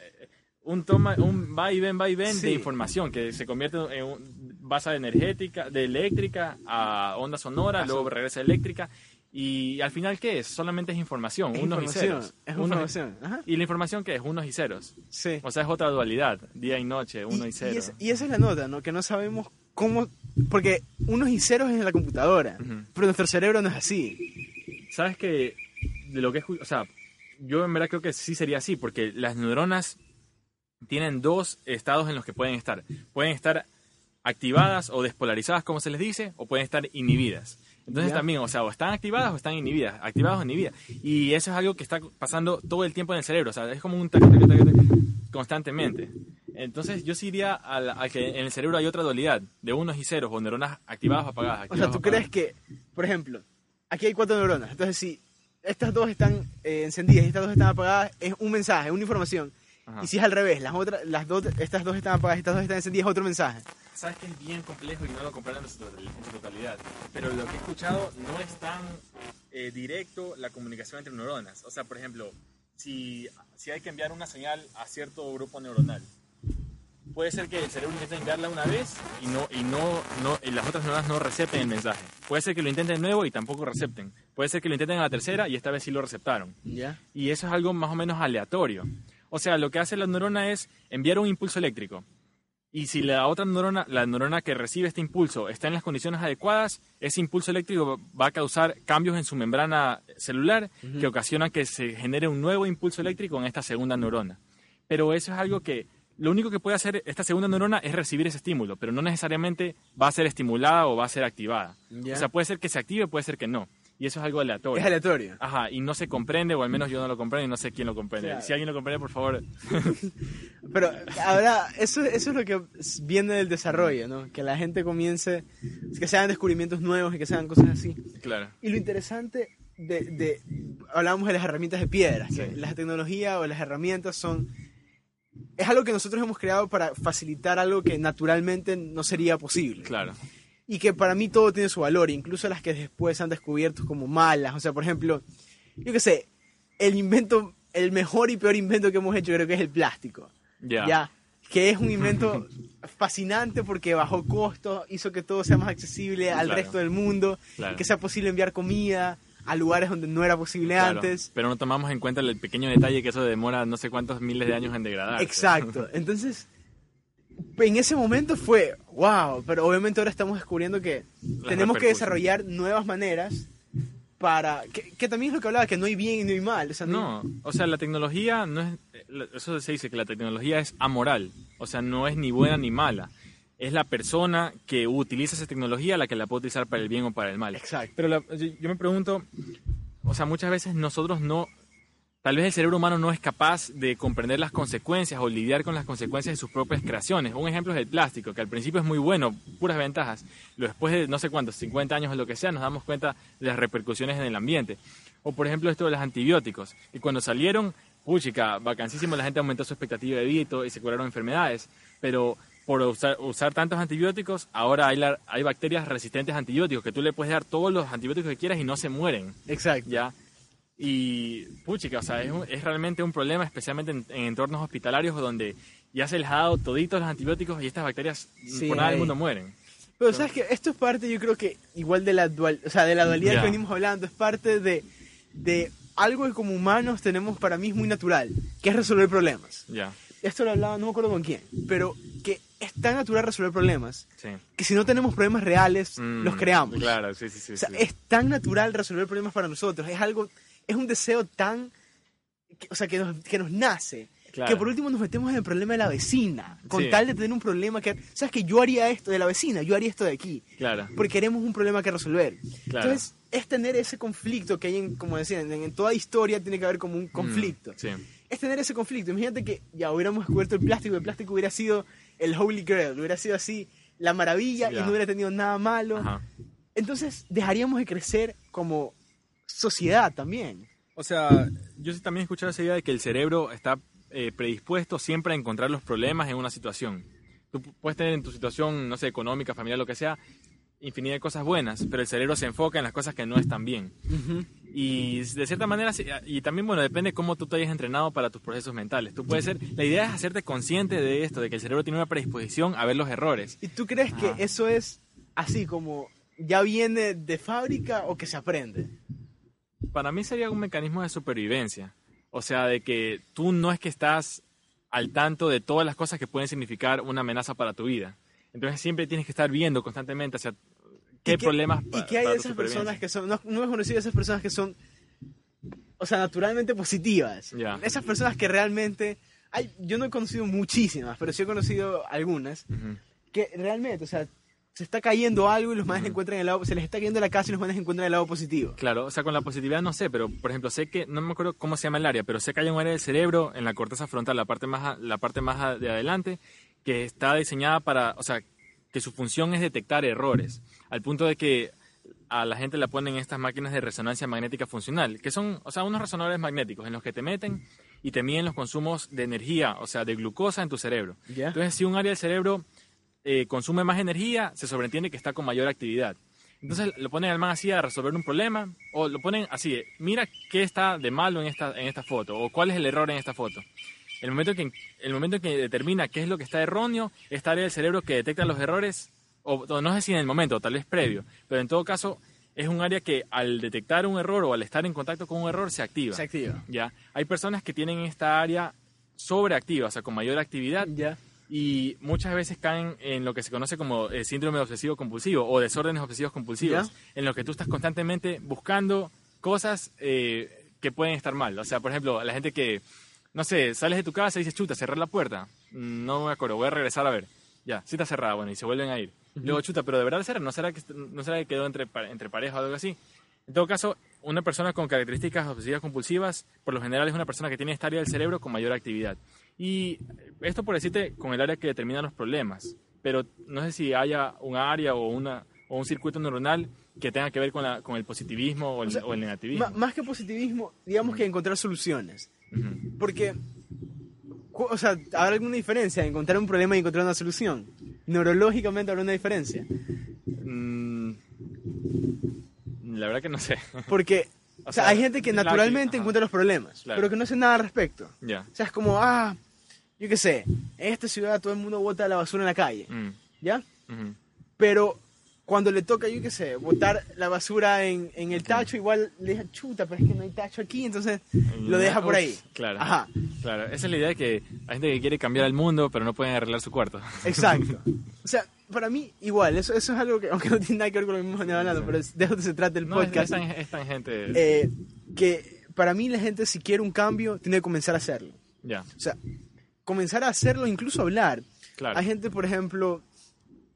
S3: un toma, un va y ven, va y ven
S2: Sí.
S3: de información que se convierte en un, base energética, de eléctrica a onda sonora, luego regresa eléctrica. Y al final, ¿qué es? Solamente es información,
S2: Es
S3: unos y ceros.
S2: es
S3: Unos-
S2: información. Ajá.
S3: ¿Y la información qué es? Unos y ceros.
S2: Sí.
S3: O sea, es otra dualidad, día y noche, uno y, cero.
S2: es- y esa es la nota, ¿no? Que no sabemos cómo... Porque unos y ceros es en la computadora, pero nuestro cerebro no es así.
S3: ¿Sabes que De lo que es... O sea, yo en verdad creo que sí sería así, porque las neuronas tienen dos estados en los que pueden estar. Pueden estar activadas o despolarizadas, como se les dice, o pueden estar inhibidas. Entonces también, o sea, o están activadas o están inhibidas, activadas o inhibidas. Y eso es algo que está pasando todo el tiempo en el cerebro, o sea, es como un tac, tac, tac, tac. constantemente. Entonces yo sí iría a, la- a que en el cerebro hay otra dualidad, de unos y ceros, o neuronas activadas o apagadas.
S2: O sea,
S3: activadas
S2: ¿tú
S3: apagadas.
S2: crees que, por ejemplo, aquí hay cuatro neuronas, entonces si estas dos están eh, encendidas y estas dos están apagadas, es un mensaje, una información.
S3: Ajá.
S2: Y si es al revés, las otras, las dos, estas dos están apagadas estas dos están encendidas, otro mensaje.
S3: Sabes que es bien complejo y no lo comprendo en su total- en su totalidad. Pero lo que he escuchado no es tan eh, directo la comunicación entre neuronas. O sea, por ejemplo, si, si hay que enviar una señal a cierto grupo neuronal, puede ser que el cerebro intente enviarla una vez y, no, y, no, no, y las otras neuronas no recepten el mensaje. Puede ser que lo intenten de nuevo y tampoco recepten. Puede ser que lo intenten a la tercera y esta vez sí lo receptaron.
S2: ¿Ya?
S3: Y eso es algo más o menos aleatorio. O sea, lo que hace la neurona es enviar un impulso eléctrico. Y si la otra neurona, la neurona que recibe este impulso, está en las condiciones adecuadas, ese impulso eléctrico va a causar cambios en su membrana celular que ocasionan que se genere un nuevo impulso eléctrico en esta segunda neurona. Pero eso es algo que lo único que puede hacer esta segunda neurona es recibir ese estímulo, pero no necesariamente va a ser estimulada o va a ser activada.
S2: Ya.
S3: O sea, puede ser que se active, puede ser que no. Y eso es algo aleatorio.
S2: Es aleatorio.
S3: Ajá, y no se comprende, o al menos yo no lo comprendo y no sé quién lo comprende.
S2: Claro.
S3: Si alguien lo comprende, por favor. [laughs]
S2: Pero ahora, eso, eso es lo que viene del desarrollo, ¿no? Que la gente comience, que se hagan descubrimientos nuevos y que se hagan cosas así.
S3: Claro.
S2: Y lo interesante de, de hablábamos de las herramientas de piedra, que
S3: Sí.
S2: las tecnologías o las herramientas son es algo que nosotros hemos creado para facilitar algo que naturalmente no sería posible.
S3: Claro.
S2: Y que para mí todo tiene su valor, incluso las que después han descubierto como malas. O sea, por ejemplo, yo qué sé, el invento, el mejor y peor invento que hemos hecho creo que es el plástico.
S3: Ya.
S2: Ya, que es un invento [laughs] fascinante porque bajó costos, hizo que todo sea más accesible al
S3: Claro.
S2: resto del mundo,
S3: Claro.
S2: y que sea posible enviar comida a lugares donde no era posible
S3: Claro.
S2: antes.
S3: Pero no tomamos en cuenta el pequeño detalle que eso demora no sé cuántos miles de años en degradar.
S2: Exacto. Entonces, en ese momento fue, wow, pero obviamente ahora estamos descubriendo que tenemos que desarrollar nuevas maneras para, que, que también es lo que hablaba, que no hay bien y no hay mal. O sea,
S3: No, o sea, la tecnología no es. Eso se dice que la tecnología es amoral. O sea, no es ni buena ni mala. Es la persona que utiliza esa tecnología la que la puede utilizar para el bien o para el mal.
S2: Exacto.
S3: Pero la- yo me pregunto, o sea, muchas veces nosotros no, tal vez el cerebro humano no es capaz de comprender las consecuencias o lidiar con las consecuencias de sus propias creaciones. Un ejemplo es el plástico, que al principio es muy bueno, puras ventajas. Después de no sé cuántos, 50 años o lo que sea, nos damos cuenta de las repercusiones en el ambiente. O por ejemplo esto de los antibióticos, que cuando salieron, puchica, vacancísimo, la gente aumentó su expectativa de vida y, todo, y se curaron enfermedades. Pero por usar, usar tantos antibióticos, ahora hay, la- hay bacterias resistentes a antibióticos, que tú le puedes dar todos los antibióticos que quieras y no se mueren,
S2: Exacto.
S3: ¿ya? Y, puchica, o sea, es, un- es realmente un problema, especialmente en, en entornos hospitalarios donde ya se les ha dado toditos los antibióticos y estas bacterias
S2: Sí,
S3: por nada del mundo mueren.
S2: Pero sabes que esto es parte, yo creo que igual de la dual, o sea, de la dualidad que venimos hablando, es parte de, de algo que como humanos tenemos para mí es muy natural, que es resolver problemas.
S3: Ya,
S2: Esto lo hablaba, no me acuerdo con quién, pero que es tan natural resolver problemas
S3: sí.
S2: que si no tenemos problemas reales,
S3: Mm,
S2: los creamos.
S3: Claro, sí, sí, sí.
S2: o sea,
S3: sí.
S2: es tan natural resolver problemas para nosotros, es algo, es un deseo tan, que- o sea, que nos, que nos nace.
S3: Claro.
S2: Que por último nos metemos en el problema de la vecina, con
S3: Sí.
S2: tal de tener un problema que, sabes que yo haría esto de la vecina, yo haría esto de aquí,
S3: Claro,
S2: porque queremos un problema que resolver.
S3: Claro.
S2: Entonces, es tener ese conflicto que hay, en, como decían, en, toda historia tiene que haber como un conflicto.
S3: Mm, sí.
S2: Es tener ese conflicto. Imagínate que ya hubiéramos descubierto el plástico, el plástico hubiera sido el Holy Grail, hubiera sido así la maravilla y no hubiera tenido nada malo.
S3: Ajá.
S2: Entonces, dejaríamos de crecer como sociedad también.
S3: O sea, yo sí también he escuchado esa idea de que el cerebro está eh, predispuesto siempre a encontrar los problemas en una situación. Tú pu- puedes tener en tu situación, no sé, económica, familiar, lo que sea, infinidad de cosas buenas, pero el cerebro se enfoca en las cosas que no están bien. Y de cierta manera, y también, bueno, depende cómo tú te hayas entrenado para tus procesos mentales. Tú puedes ser, la idea es hacerte consciente de esto, de que el cerebro tiene una predisposición a ver los errores.
S2: ¿Y tú crees que
S3: Ajá.
S2: eso es así como ya viene de fábrica o que se aprende?
S3: Para mí sería un mecanismo de supervivencia. O sea, de que tú no es que estás al tanto de todas las cosas que pueden significar una amenaza para tu vida. Entonces siempre tienes que estar viendo constantemente hacia qué
S2: ¿Y qué-
S3: problemas
S2: ¿Y qué hay de esas personas que son, no, no conocido esas personas que son, o sea, naturalmente positivas? Esas personas que realmente, hay, yo no he conocido muchísimas, pero sí he conocido algunas, que realmente, o sea, se está cayendo algo y los manes encuentran el lado, se les está cayendo la casa y los manes encuentran el lado positivo.
S3: Claro, o sea, con la positividad no sé, pero por ejemplo, sé que, no me acuerdo cómo se llama el área, pero sé que hay un área del cerebro en la corteza frontal, la parte más, la parte más de adelante, que está diseñada para, o sea, que su función es detectar errores, al punto de que a la gente la ponen estas máquinas de resonancia magnética funcional, que son, o sea, unos resonadores magnéticos en los que te meten y te miden los consumos de energía, o sea, de glucosa en tu cerebro. Entonces, si un área del cerebro eh, consume más energía, se sobreentiende que está con mayor actividad. Entonces lo ponen al man así a resolver un problema, o lo ponen así, mira qué está de malo en esta, en esta foto, o cuál es el error en esta foto. El momento, que, el momento en que determina qué es lo que está erróneo, esta área del cerebro que detecta los errores, o, o no sé si en el momento, tal vez previo, pero en todo caso es un área que al detectar un error o al estar en contacto con un error se activa.
S2: Se activa.
S3: ¿ya? Hay personas que tienen esta área sobreactiva, o sea, con mayor actividad,
S2: Ya.
S3: Y muchas veces caen en lo que se conoce como eh, síndrome obsesivo compulsivo o desórdenes obsesivos compulsivos,
S2: Ya.
S3: en los que tú estás constantemente buscando cosas eh, que pueden estar mal. O sea, por ejemplo, la gente que, no sé, sales de tu casa y dices, chuta, cerrar la puerta. No me acuerdo, voy a regresar a ver. Ya, sí está cerrada, bueno, y se vuelven a ir. Luego, chuta, pero de verdad cerrar, ¿no será que, no será que quedó entre, entre pareja o algo así? En todo caso, una persona con características obsesivas compulsivas, por lo general es una persona que tiene esta área del cerebro con mayor actividad. Y esto por decirte con el área que determina los problemas, pero no sé si haya un área o, una, o un circuito neuronal que tenga que ver con, la, con el positivismo o el,
S2: O sea,
S3: o el negativismo.
S2: Más que positivismo, digamos que encontrar soluciones.
S3: Ujú.
S2: Porque, cu- o sea, ¿habrá alguna diferencia en encontrar un problema y encontrar una solución? Neurológicamente habrá una diferencia.
S3: Mm, la verdad que no sé. [laughs]
S2: Porque, o sea, hay gente que naturalmente encuentra los problemas,
S3: Claro.
S2: pero que no hace nada al respecto.
S3: ya.
S2: O sea, es como, ah, yo qué sé, en esta ciudad todo el mundo bota la basura en la calle,
S3: Mm,
S2: ¿ya?
S3: ujú.
S2: Pero cuando le toca, yo qué sé, botar la basura en, en el tacho, igual le deja chuta, pero es que no hay tacho aquí, entonces lo deja por
S3: Uf,
S2: ahí.
S3: Claro.
S2: Ajá,
S3: Claro, esa es la idea de que hay gente que quiere cambiar el mundo, pero no pueden arreglar su cuarto.
S2: exacto. [laughs] O sea, para mí, igual, eso, eso es algo que, aunque no tiene nada que ver con lo que mismo hablando, pero es- de eso se trata el
S3: No,
S2: podcast.
S3: es tan, es tan gente.
S2: eh, que para mí la gente, si quiere un cambio, tiene que comenzar a hacerlo.
S3: ya,
S2: O sea, comenzar a hacerlo, incluso hablar.
S3: claro.
S2: Hay gente, por ejemplo,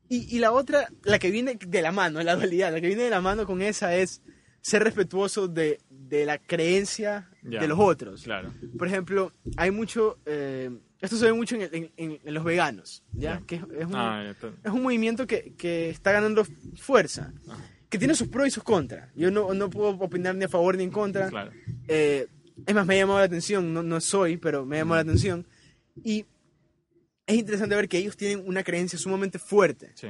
S2: y, y la otra, la que viene de la mano, la dualidad, la que viene de la mano con esa es ser respetuoso de, de la creencia de los otros.
S3: Claro.
S2: Por ejemplo, hay mucho, eh, esto se ve mucho en, en- en- en los veganos, ¿ya? Que es, es un,
S3: Ah,
S2: es un movimiento que, que está ganando fuerza,
S3: Ajá.
S2: que tiene sus pros y sus contras. Yo no, no puedo opinar ni a favor ni en contra.
S3: Claro.
S2: Eh, es más, me ha llamado la atención, no, no soy, pero me ha llamado la atención. Y es interesante ver que ellos tienen una creencia sumamente fuerte.
S3: Sí.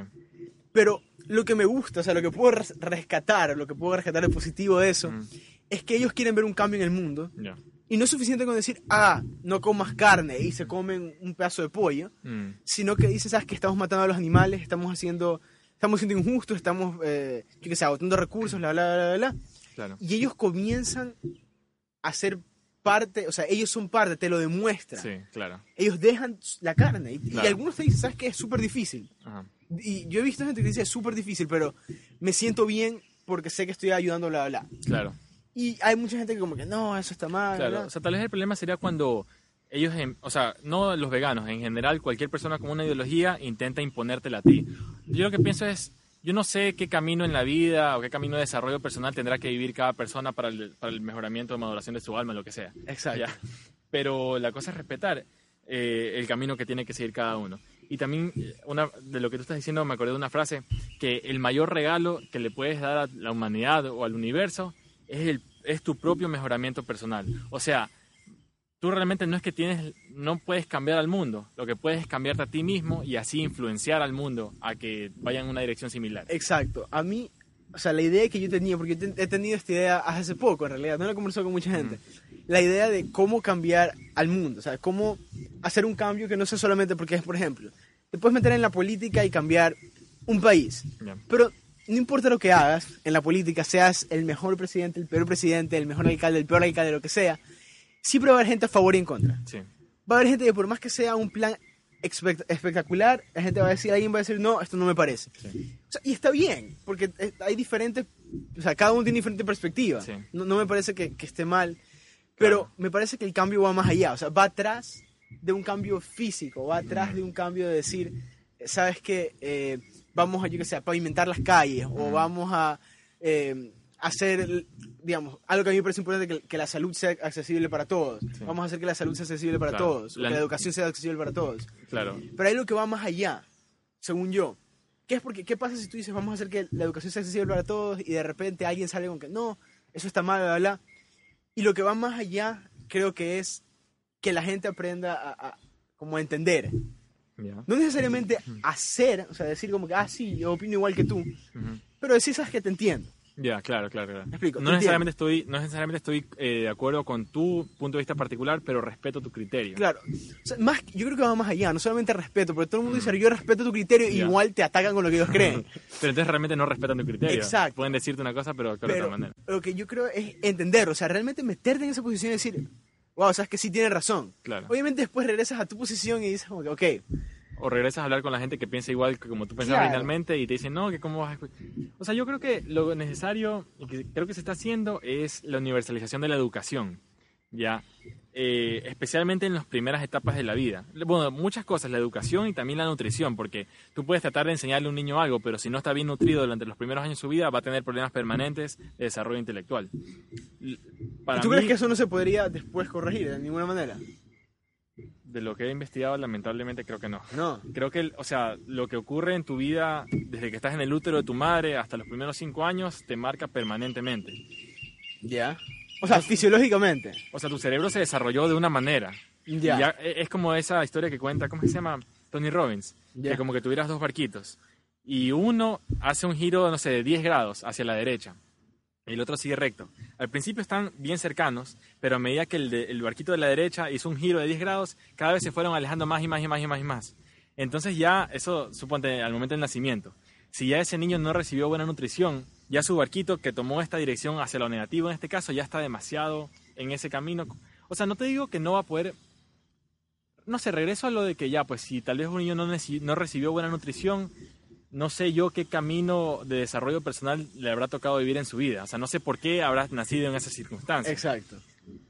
S2: Pero lo que me gusta, o sea, lo que puedo res- rescatar, lo que puedo rescatar de positivo de eso,
S3: Mm,
S2: es que ellos quieren ver un cambio en el mundo.
S3: ya.
S2: Y no es suficiente con decir, ah, no comas carne y se comen un pedazo de pollo,
S3: Mm,
S2: sino que dicen, sabes que estamos matando a los animales, estamos haciendo, estamos siendo injustos, estamos, eh, yo qué sé, agotando recursos, bla, bla, bla, bla, bla.
S3: claro.
S2: Y ellos comienzan a ser parte, o sea, ellos son parte, te lo demuestran.
S3: Sí, claro.
S2: Ellos dejan la carne. Y, algunos te dicen, ¿sabes qué? Es súper difícil.
S3: Ajá.
S2: Y yo he visto gente que dice, es súper difícil, pero me siento bien porque sé que estoy ayudando, bla, bla.
S3: Claro.
S2: Y hay mucha gente que como que, no, eso está mal.
S3: Claro,
S2: bla".
S3: o sea, tal vez el problema sería cuando ellos, o sea, no los veganos, en general, cualquier persona con una ideología intenta imponértela a ti. Yo lo que pienso es, yo no sé qué camino en la vida o qué camino de desarrollo personal tendrá que vivir cada persona para el, para el mejoramiento o maduración de su alma, lo que sea.
S2: Exacto.
S3: Ya. Pero la cosa es respetar eh, el camino que tiene que seguir cada uno. Y también, eh, una, de lo que tú estás diciendo, me acordé de una frase, que el mayor regalo que le puedes dar a la humanidad o al universo es, el, es tu propio mejoramiento personal. O sea, tú realmente no es que tienes, no puedes cambiar al mundo, lo que puedes es cambiarte a ti mismo y así influenciar al mundo a que vaya en una dirección similar.
S2: Exacto. A mí, o sea, la idea que yo tenía, porque yo he tenido esta idea hace poco, en realidad, no la he conversado con mucha gente, la idea de cómo cambiar al mundo, o sea, cómo hacer un cambio que no sea solamente porque es, por ejemplo, te puedes meter en la política y cambiar un país, pero no importa lo que hagas en la política, seas el mejor presidente, el peor presidente, el mejor alcalde, el peor alcalde, lo que sea, siempre va a haber gente a favor y en contra.
S3: Sí,
S2: Va a haber gente que por más que sea un plan espectacular, la gente va a decir, alguien va a decir, no, esto no me parece.
S3: sí.
S2: O sea, y está bien, porque eh, hay diferentes, o sea, cada uno tiene diferente perspectiva.
S3: Sí.
S2: No, no me parece que, que esté mal, pero me parece que el cambio va más allá, o sea, va atrás de un cambio físico, va atrás de un cambio de decir, eh, sabes que vamos a, yo que sé, a pavimentar las calles o vamos a eh, hacer, digamos, algo que a mí me parece importante, que, que la salud sea accesible para todos. Vamos a hacer que la salud sea accesible para
S3: Claro.
S2: todos,
S3: La-
S2: que la educación sea accesible para todos.
S3: Claro.
S2: Pero hay lo que va más allá, según yo. ¿Qué, es porque, ¿Qué pasa si tú dices, vamos a hacer que la educación sea accesible para todos y de repente alguien sale con que no, eso está mal, bla, bla? Y lo que va más allá, creo que es que la gente aprenda a, a- como a entender. No necesariamente hacer, o sea, decir como que, ah, sí, yo opino igual que tú, pero decir, sabes que te entiendo.
S3: Ya, claro, claro, claro.
S2: Me explico,
S3: no
S2: te
S3: necesariamente estoy, no necesariamente estoy eh, de acuerdo con tu punto de vista particular, pero respeto tu criterio.
S2: Claro, o sea, más, yo creo que va más allá, no solamente respeto, porque todo el mundo dice, yo respeto tu criterio, y
S3: Ya.
S2: igual te atacan con lo que ellos creen. [laughs]
S3: Pero entonces realmente no respetan tu criterio.
S2: Exacto.
S3: Pueden decirte una cosa, pero actuar de
S2: Pero
S3: otra manera.
S2: lo que yo creo es entender, o sea, realmente meterte en esa posición y decir, wow, sabes que sí tiene razón.
S3: Claro.
S2: Obviamente después regresas a tu posición y dices, como que, ok,
S3: O regresas a hablar con la gente que piensa igual que como tú pensabas
S2: Claro.
S3: originalmente y te dicen, no, que cómo vas a escu-". O sea, yo creo que lo necesario y que creo que se está haciendo es la universalización de la educación, ¿ya? Eh, especialmente en las primeras etapas de la vida. Bueno, muchas cosas, la educación y también la nutrición, porque tú puedes tratar de enseñarle a un niño algo, pero si no está bien nutrido durante los primeros años de su vida, va a tener problemas permanentes de desarrollo intelectual. Para
S2: ¿y ¿tú
S3: mí,
S2: crees que eso no se podría después corregir de ninguna manera?
S3: De lo que he investigado, lamentablemente creo que no.
S2: No.
S3: Creo que, o sea, lo que ocurre en tu vida desde que estás en el útero de tu madre hasta los primeros cinco años te marca permanentemente.
S2: Ya. O sea, fisiológicamente.
S3: O sea, tu cerebro se desarrolló de una manera.
S2: Ya.
S3: e- es como esa historia que cuenta, ¿cómo se llama? Tony Robbins.
S2: Ya.
S3: Que como que tuvieras dos barquitos. Y uno hace un giro, no sé, de 10 grados hacia la derecha. El otro sigue recto. Al principio están bien cercanos, pero a medida que el, barquito de la derecha hizo un giro de 10 grados, cada vez se fueron alejando más y más y más y más y más. Entonces ya, eso suponte al momento del nacimiento. Si ya ese niño no recibió buena nutrición, ya su barquito que tomó esta dirección hacia lo negativo en este caso ya está demasiado en ese camino. O sea, no te digo que no va a poder... No sé, regreso a lo de que ya, pues si tal vez un niño no, no recibió buena nutrición, no sé yo qué camino de desarrollo personal le habrá tocado vivir en su vida. O sea, no sé por qué habrá nacido en esas circunstancias.
S2: Exacto.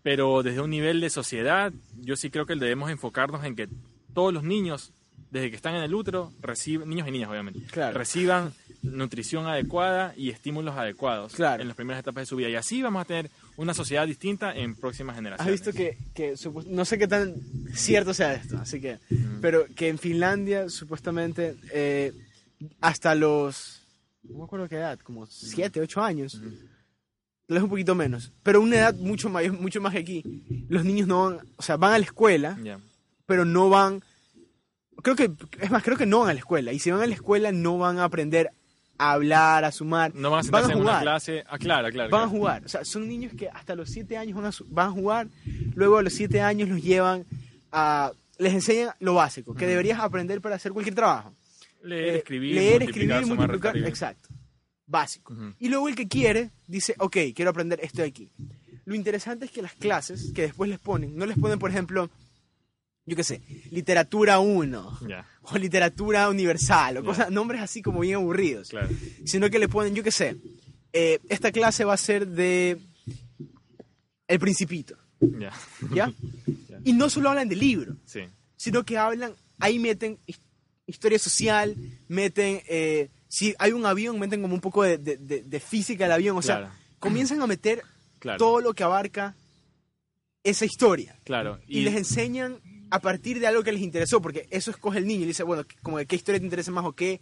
S3: Pero desde un nivel de sociedad, yo sí creo que debemos enfocarnos en que todos los niños, desde que están en el útero, reciben, niños y niñas obviamente,
S2: Claro.
S3: reciban nutrición adecuada y estímulos adecuados
S2: Claro.
S3: en las primeras etapas de su vida. Y así vamos a tener una sociedad distinta en próximas
S2: Has
S3: generaciones.
S2: visto que, que no sé qué tan cierto sea esto, así que, pero que en Finlandia supuestamente eh, hasta los, no me acuerdo qué edad, como 7, 8 años, tal vez un poquito menos, pero una edad mucho mayor, mucho más que aquí, los niños no van, o sea, van a la escuela, pero no van, creo que, es más, creo que no van a la escuela, y si van a la escuela no van a aprender a hablar, a sumar,
S3: No van a sentarse en una
S2: jugar.
S3: clase. Ah, claro, claro.
S2: Van a jugar. O sea, son niños que hasta los 7 años van a, van a jugar. Luego a los 7 años los llevan a... Les enseñan lo básico, que deberías aprender para hacer cualquier trabajo.
S3: Leer,
S2: Eh,
S3: escribir,
S2: leer,
S3: multiplicar,
S2: escribir,
S3: sumar,
S2: multiplicar. Exacto. Básico. Y luego el que quiere dice, ok, quiero aprender esto de aquí. Lo interesante es que las clases que después les ponen, no les ponen, por ejemplo, yo qué sé, literatura 1
S3: Ya, [laughs]
S2: o literatura universal o cosas, nombres así como bien aburridos
S3: claro.
S2: sino que le ponen, yo qué sé, eh, esta clase va a ser de El Principito,
S3: Ya. [laughs]
S2: Y no solo hablan de libro,
S3: Sí.
S2: sino que hablan, ahí meten historia social, meten, eh, si hay un avión, meten como un poco de, de- de- de física del avión, o
S3: Claro.
S2: sea, comienzan a meter [clears throat]
S3: Claro.
S2: todo lo que abarca esa historia.
S3: Claro.
S2: Y, les enseñan a partir de algo que les interesó, porque eso escoge el niño y le dice, bueno, como de qué historia te interesa más o qué,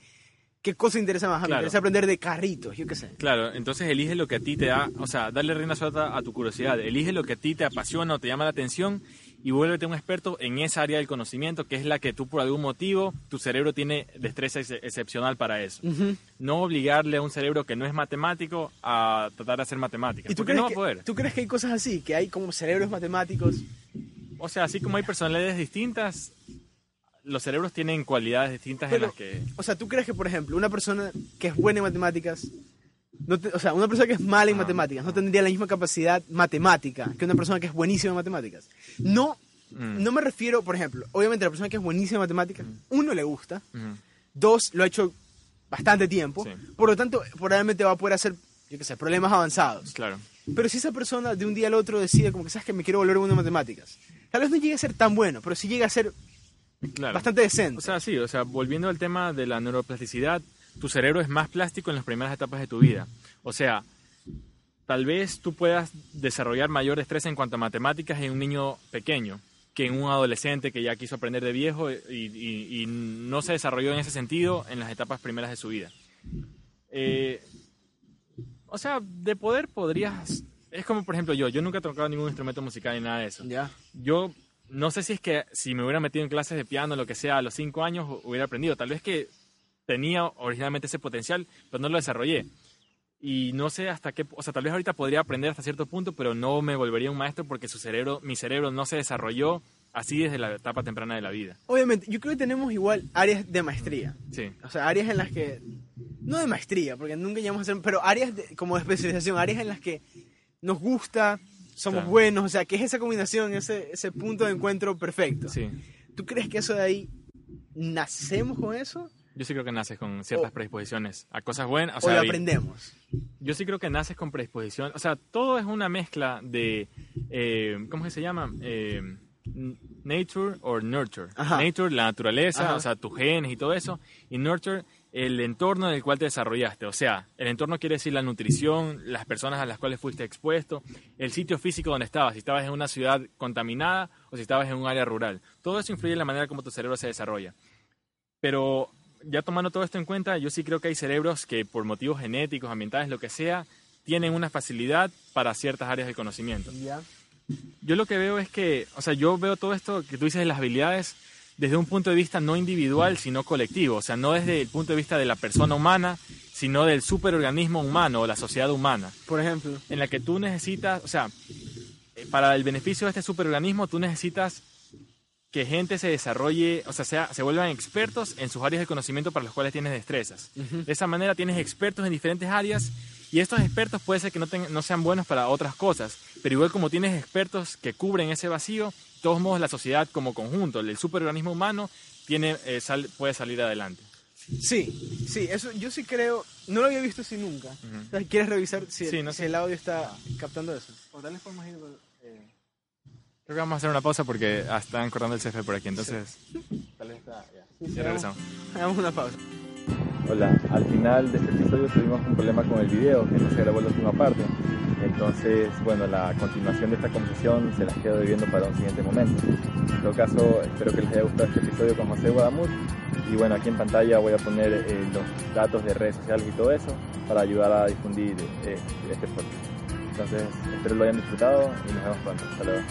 S2: qué cosa te interesa más. Ah, Me
S3: Claro.
S2: interesa aprender de carritos, yo qué sé.
S3: Claro, entonces elige lo que a ti te da, o sea, darle rienda suelta a tu curiosidad, elige lo que a ti te apasiona o te llama la atención y vuélvete un experto en esa área del conocimiento que es la que tú por algún motivo, tu cerebro tiene destreza ex- excepcional para eso. No obligarle a un cerebro que no es matemático a tratar de hacer matemáticas,
S2: ¿Y tú crees,
S3: no va a
S2: que,
S3: poder.
S2: tú crees que hay cosas así? Que hay como cerebros matemáticos.
S3: O sea, así como hay personalidades distintas, los cerebros tienen cualidades distintas
S2: Pero-
S3: en las que...
S2: O sea, ¿tú crees que, por ejemplo, una persona que es buena en matemáticas, no te- o sea, una persona que es mala en
S3: Ajá.
S2: matemáticas no tendría la misma capacidad matemática que una persona que es buenísima en matemáticas? No,
S3: Mm.
S2: no me refiero, por ejemplo, obviamente la persona que es buenísima en matemáticas, uno le gusta,
S3: Ujú.
S2: dos lo ha hecho bastante tiempo,
S3: Sí.
S2: por lo tanto, probablemente va a poder hacer, yo qué sé, problemas avanzados.
S3: Claro,
S2: Pero si esa persona de un día al otro decide como que sabes que me quiero volver bueno en matemáticas, tal vez no llegue a ser tan bueno, pero sí llega a ser
S3: claro.
S2: bastante decente.
S3: O sea, sí, o sea, volviendo al tema de la neuroplasticidad, tu cerebro es más plástico en las primeras etapas de tu vida. O sea, tal vez tú puedas desarrollar mayor destreza en cuanto a matemáticas en un niño pequeño que en un adolescente que ya quiso aprender de viejo y, y- y no se desarrolló en ese sentido en las etapas primeras de su vida. Eh, o sea, de poder podrías... Es como, por ejemplo, yo. Yo nunca he tocado ningún instrumento musical ni nada de eso.
S2: Ya.
S3: Yo no sé si es que si me hubiera metido en clases de piano, lo que sea, a los cinco años hubiera aprendido. Tal vez que tenía originalmente ese potencial, pero no lo desarrollé. Y no sé hasta qué, o sea, tal vez ahorita podría aprender hasta cierto punto, pero no me volvería un maestro porque su cerebro, mi cerebro no se desarrolló así desde la etapa temprana de la vida.
S2: Obviamente, yo creo que tenemos igual áreas de maestría.
S3: Sí,
S2: O sea, áreas en las que. No de maestría, porque nunca llegamos a ser. Pero áreas de- como de especialización, áreas en las que nos gusta, somos
S3: Claro.
S2: buenos. O sea, que es esa combinación, ese, ese punto de encuentro perfecto.
S3: sí.
S2: ¿Tú crees que eso de ahí. nacemos con eso?
S3: Yo sí creo que naces con ciertas
S2: O-
S3: predisposiciones a cosas buenas. O
S2: ¿O,
S3: sea,
S2: lo
S3: bien.
S2: aprendemos?
S3: Yo sí creo que naces con predisposición. O sea, todo es una mezcla de. eh, ¿Cómo se llama? Eh, nature or nurture.
S2: Ajá.
S3: Nature, la naturaleza,
S2: Ajá.
S3: o sea, tus genes y todo eso. Y nurture, el entorno en el cual te desarrollaste. O sea, el entorno quiere decir la nutrición, las personas a las cuales fuiste expuesto, el sitio físico donde estabas. Si estabas en una ciudad contaminada o si estabas en un área rural. Todo eso influye en la manera como tu cerebro se desarrolla. Pero ya tomando todo esto en cuenta, yo sí creo que hay cerebros que por motivos genéticos, ambientales, lo que sea, tienen una facilidad para ciertas áreas del conocimiento.
S2: Ya.
S3: Yo lo que veo es que, o sea, yo veo todo esto que tú dices de las habilidades desde un punto de vista no individual, sino colectivo. O sea, no desde el punto de vista de la persona humana, sino del superorganismo humano o la sociedad humana
S2: Por ejemplo.
S3: en la que tú necesitas, o sea, eh, para el beneficio de este superorganismo, tú necesitas que gente se desarrolle, o sea, sea, se vuelvan expertos en sus áreas de conocimiento para las cuales tienes destrezas. De esa manera tienes expertos en diferentes áreas y estos expertos puede ser que no, ten- no sean buenos para otras cosas, pero igual como tienes expertos que cubren ese vacío, de todos modos la sociedad como conjunto, el superorganismo humano, tiene, eh, sal- puede salir adelante.
S2: Sí, sí, eso yo sí creo. No lo había visto así nunca. O sea, ¿Quieres revisar si,
S3: Sí, no
S2: si
S3: sé.
S2: el audio está captando eso? O tal vez podemos ir. eh,
S3: Creo que vamos a hacer una pausa porque ah, están cortando el CF por aquí, entonces
S1: Tal vez está, ya.
S3: ya regresamos.
S2: Hagamos una pausa.
S1: Hola, al final de este episodio tuvimos un problema con el video, que no se grabó la última parte. Entonces, bueno, la continuación de esta conversación se las quedo debiendo para un siguiente momento. En todo caso, espero que les haya gustado este episodio con José Guadamut. Y bueno, aquí en pantalla voy a poner eh, los datos de redes sociales y todo eso para ayudar a difundir eh, este podcast. Entonces, espero lo hayan disfrutado y nos vemos pronto. Hasta luego.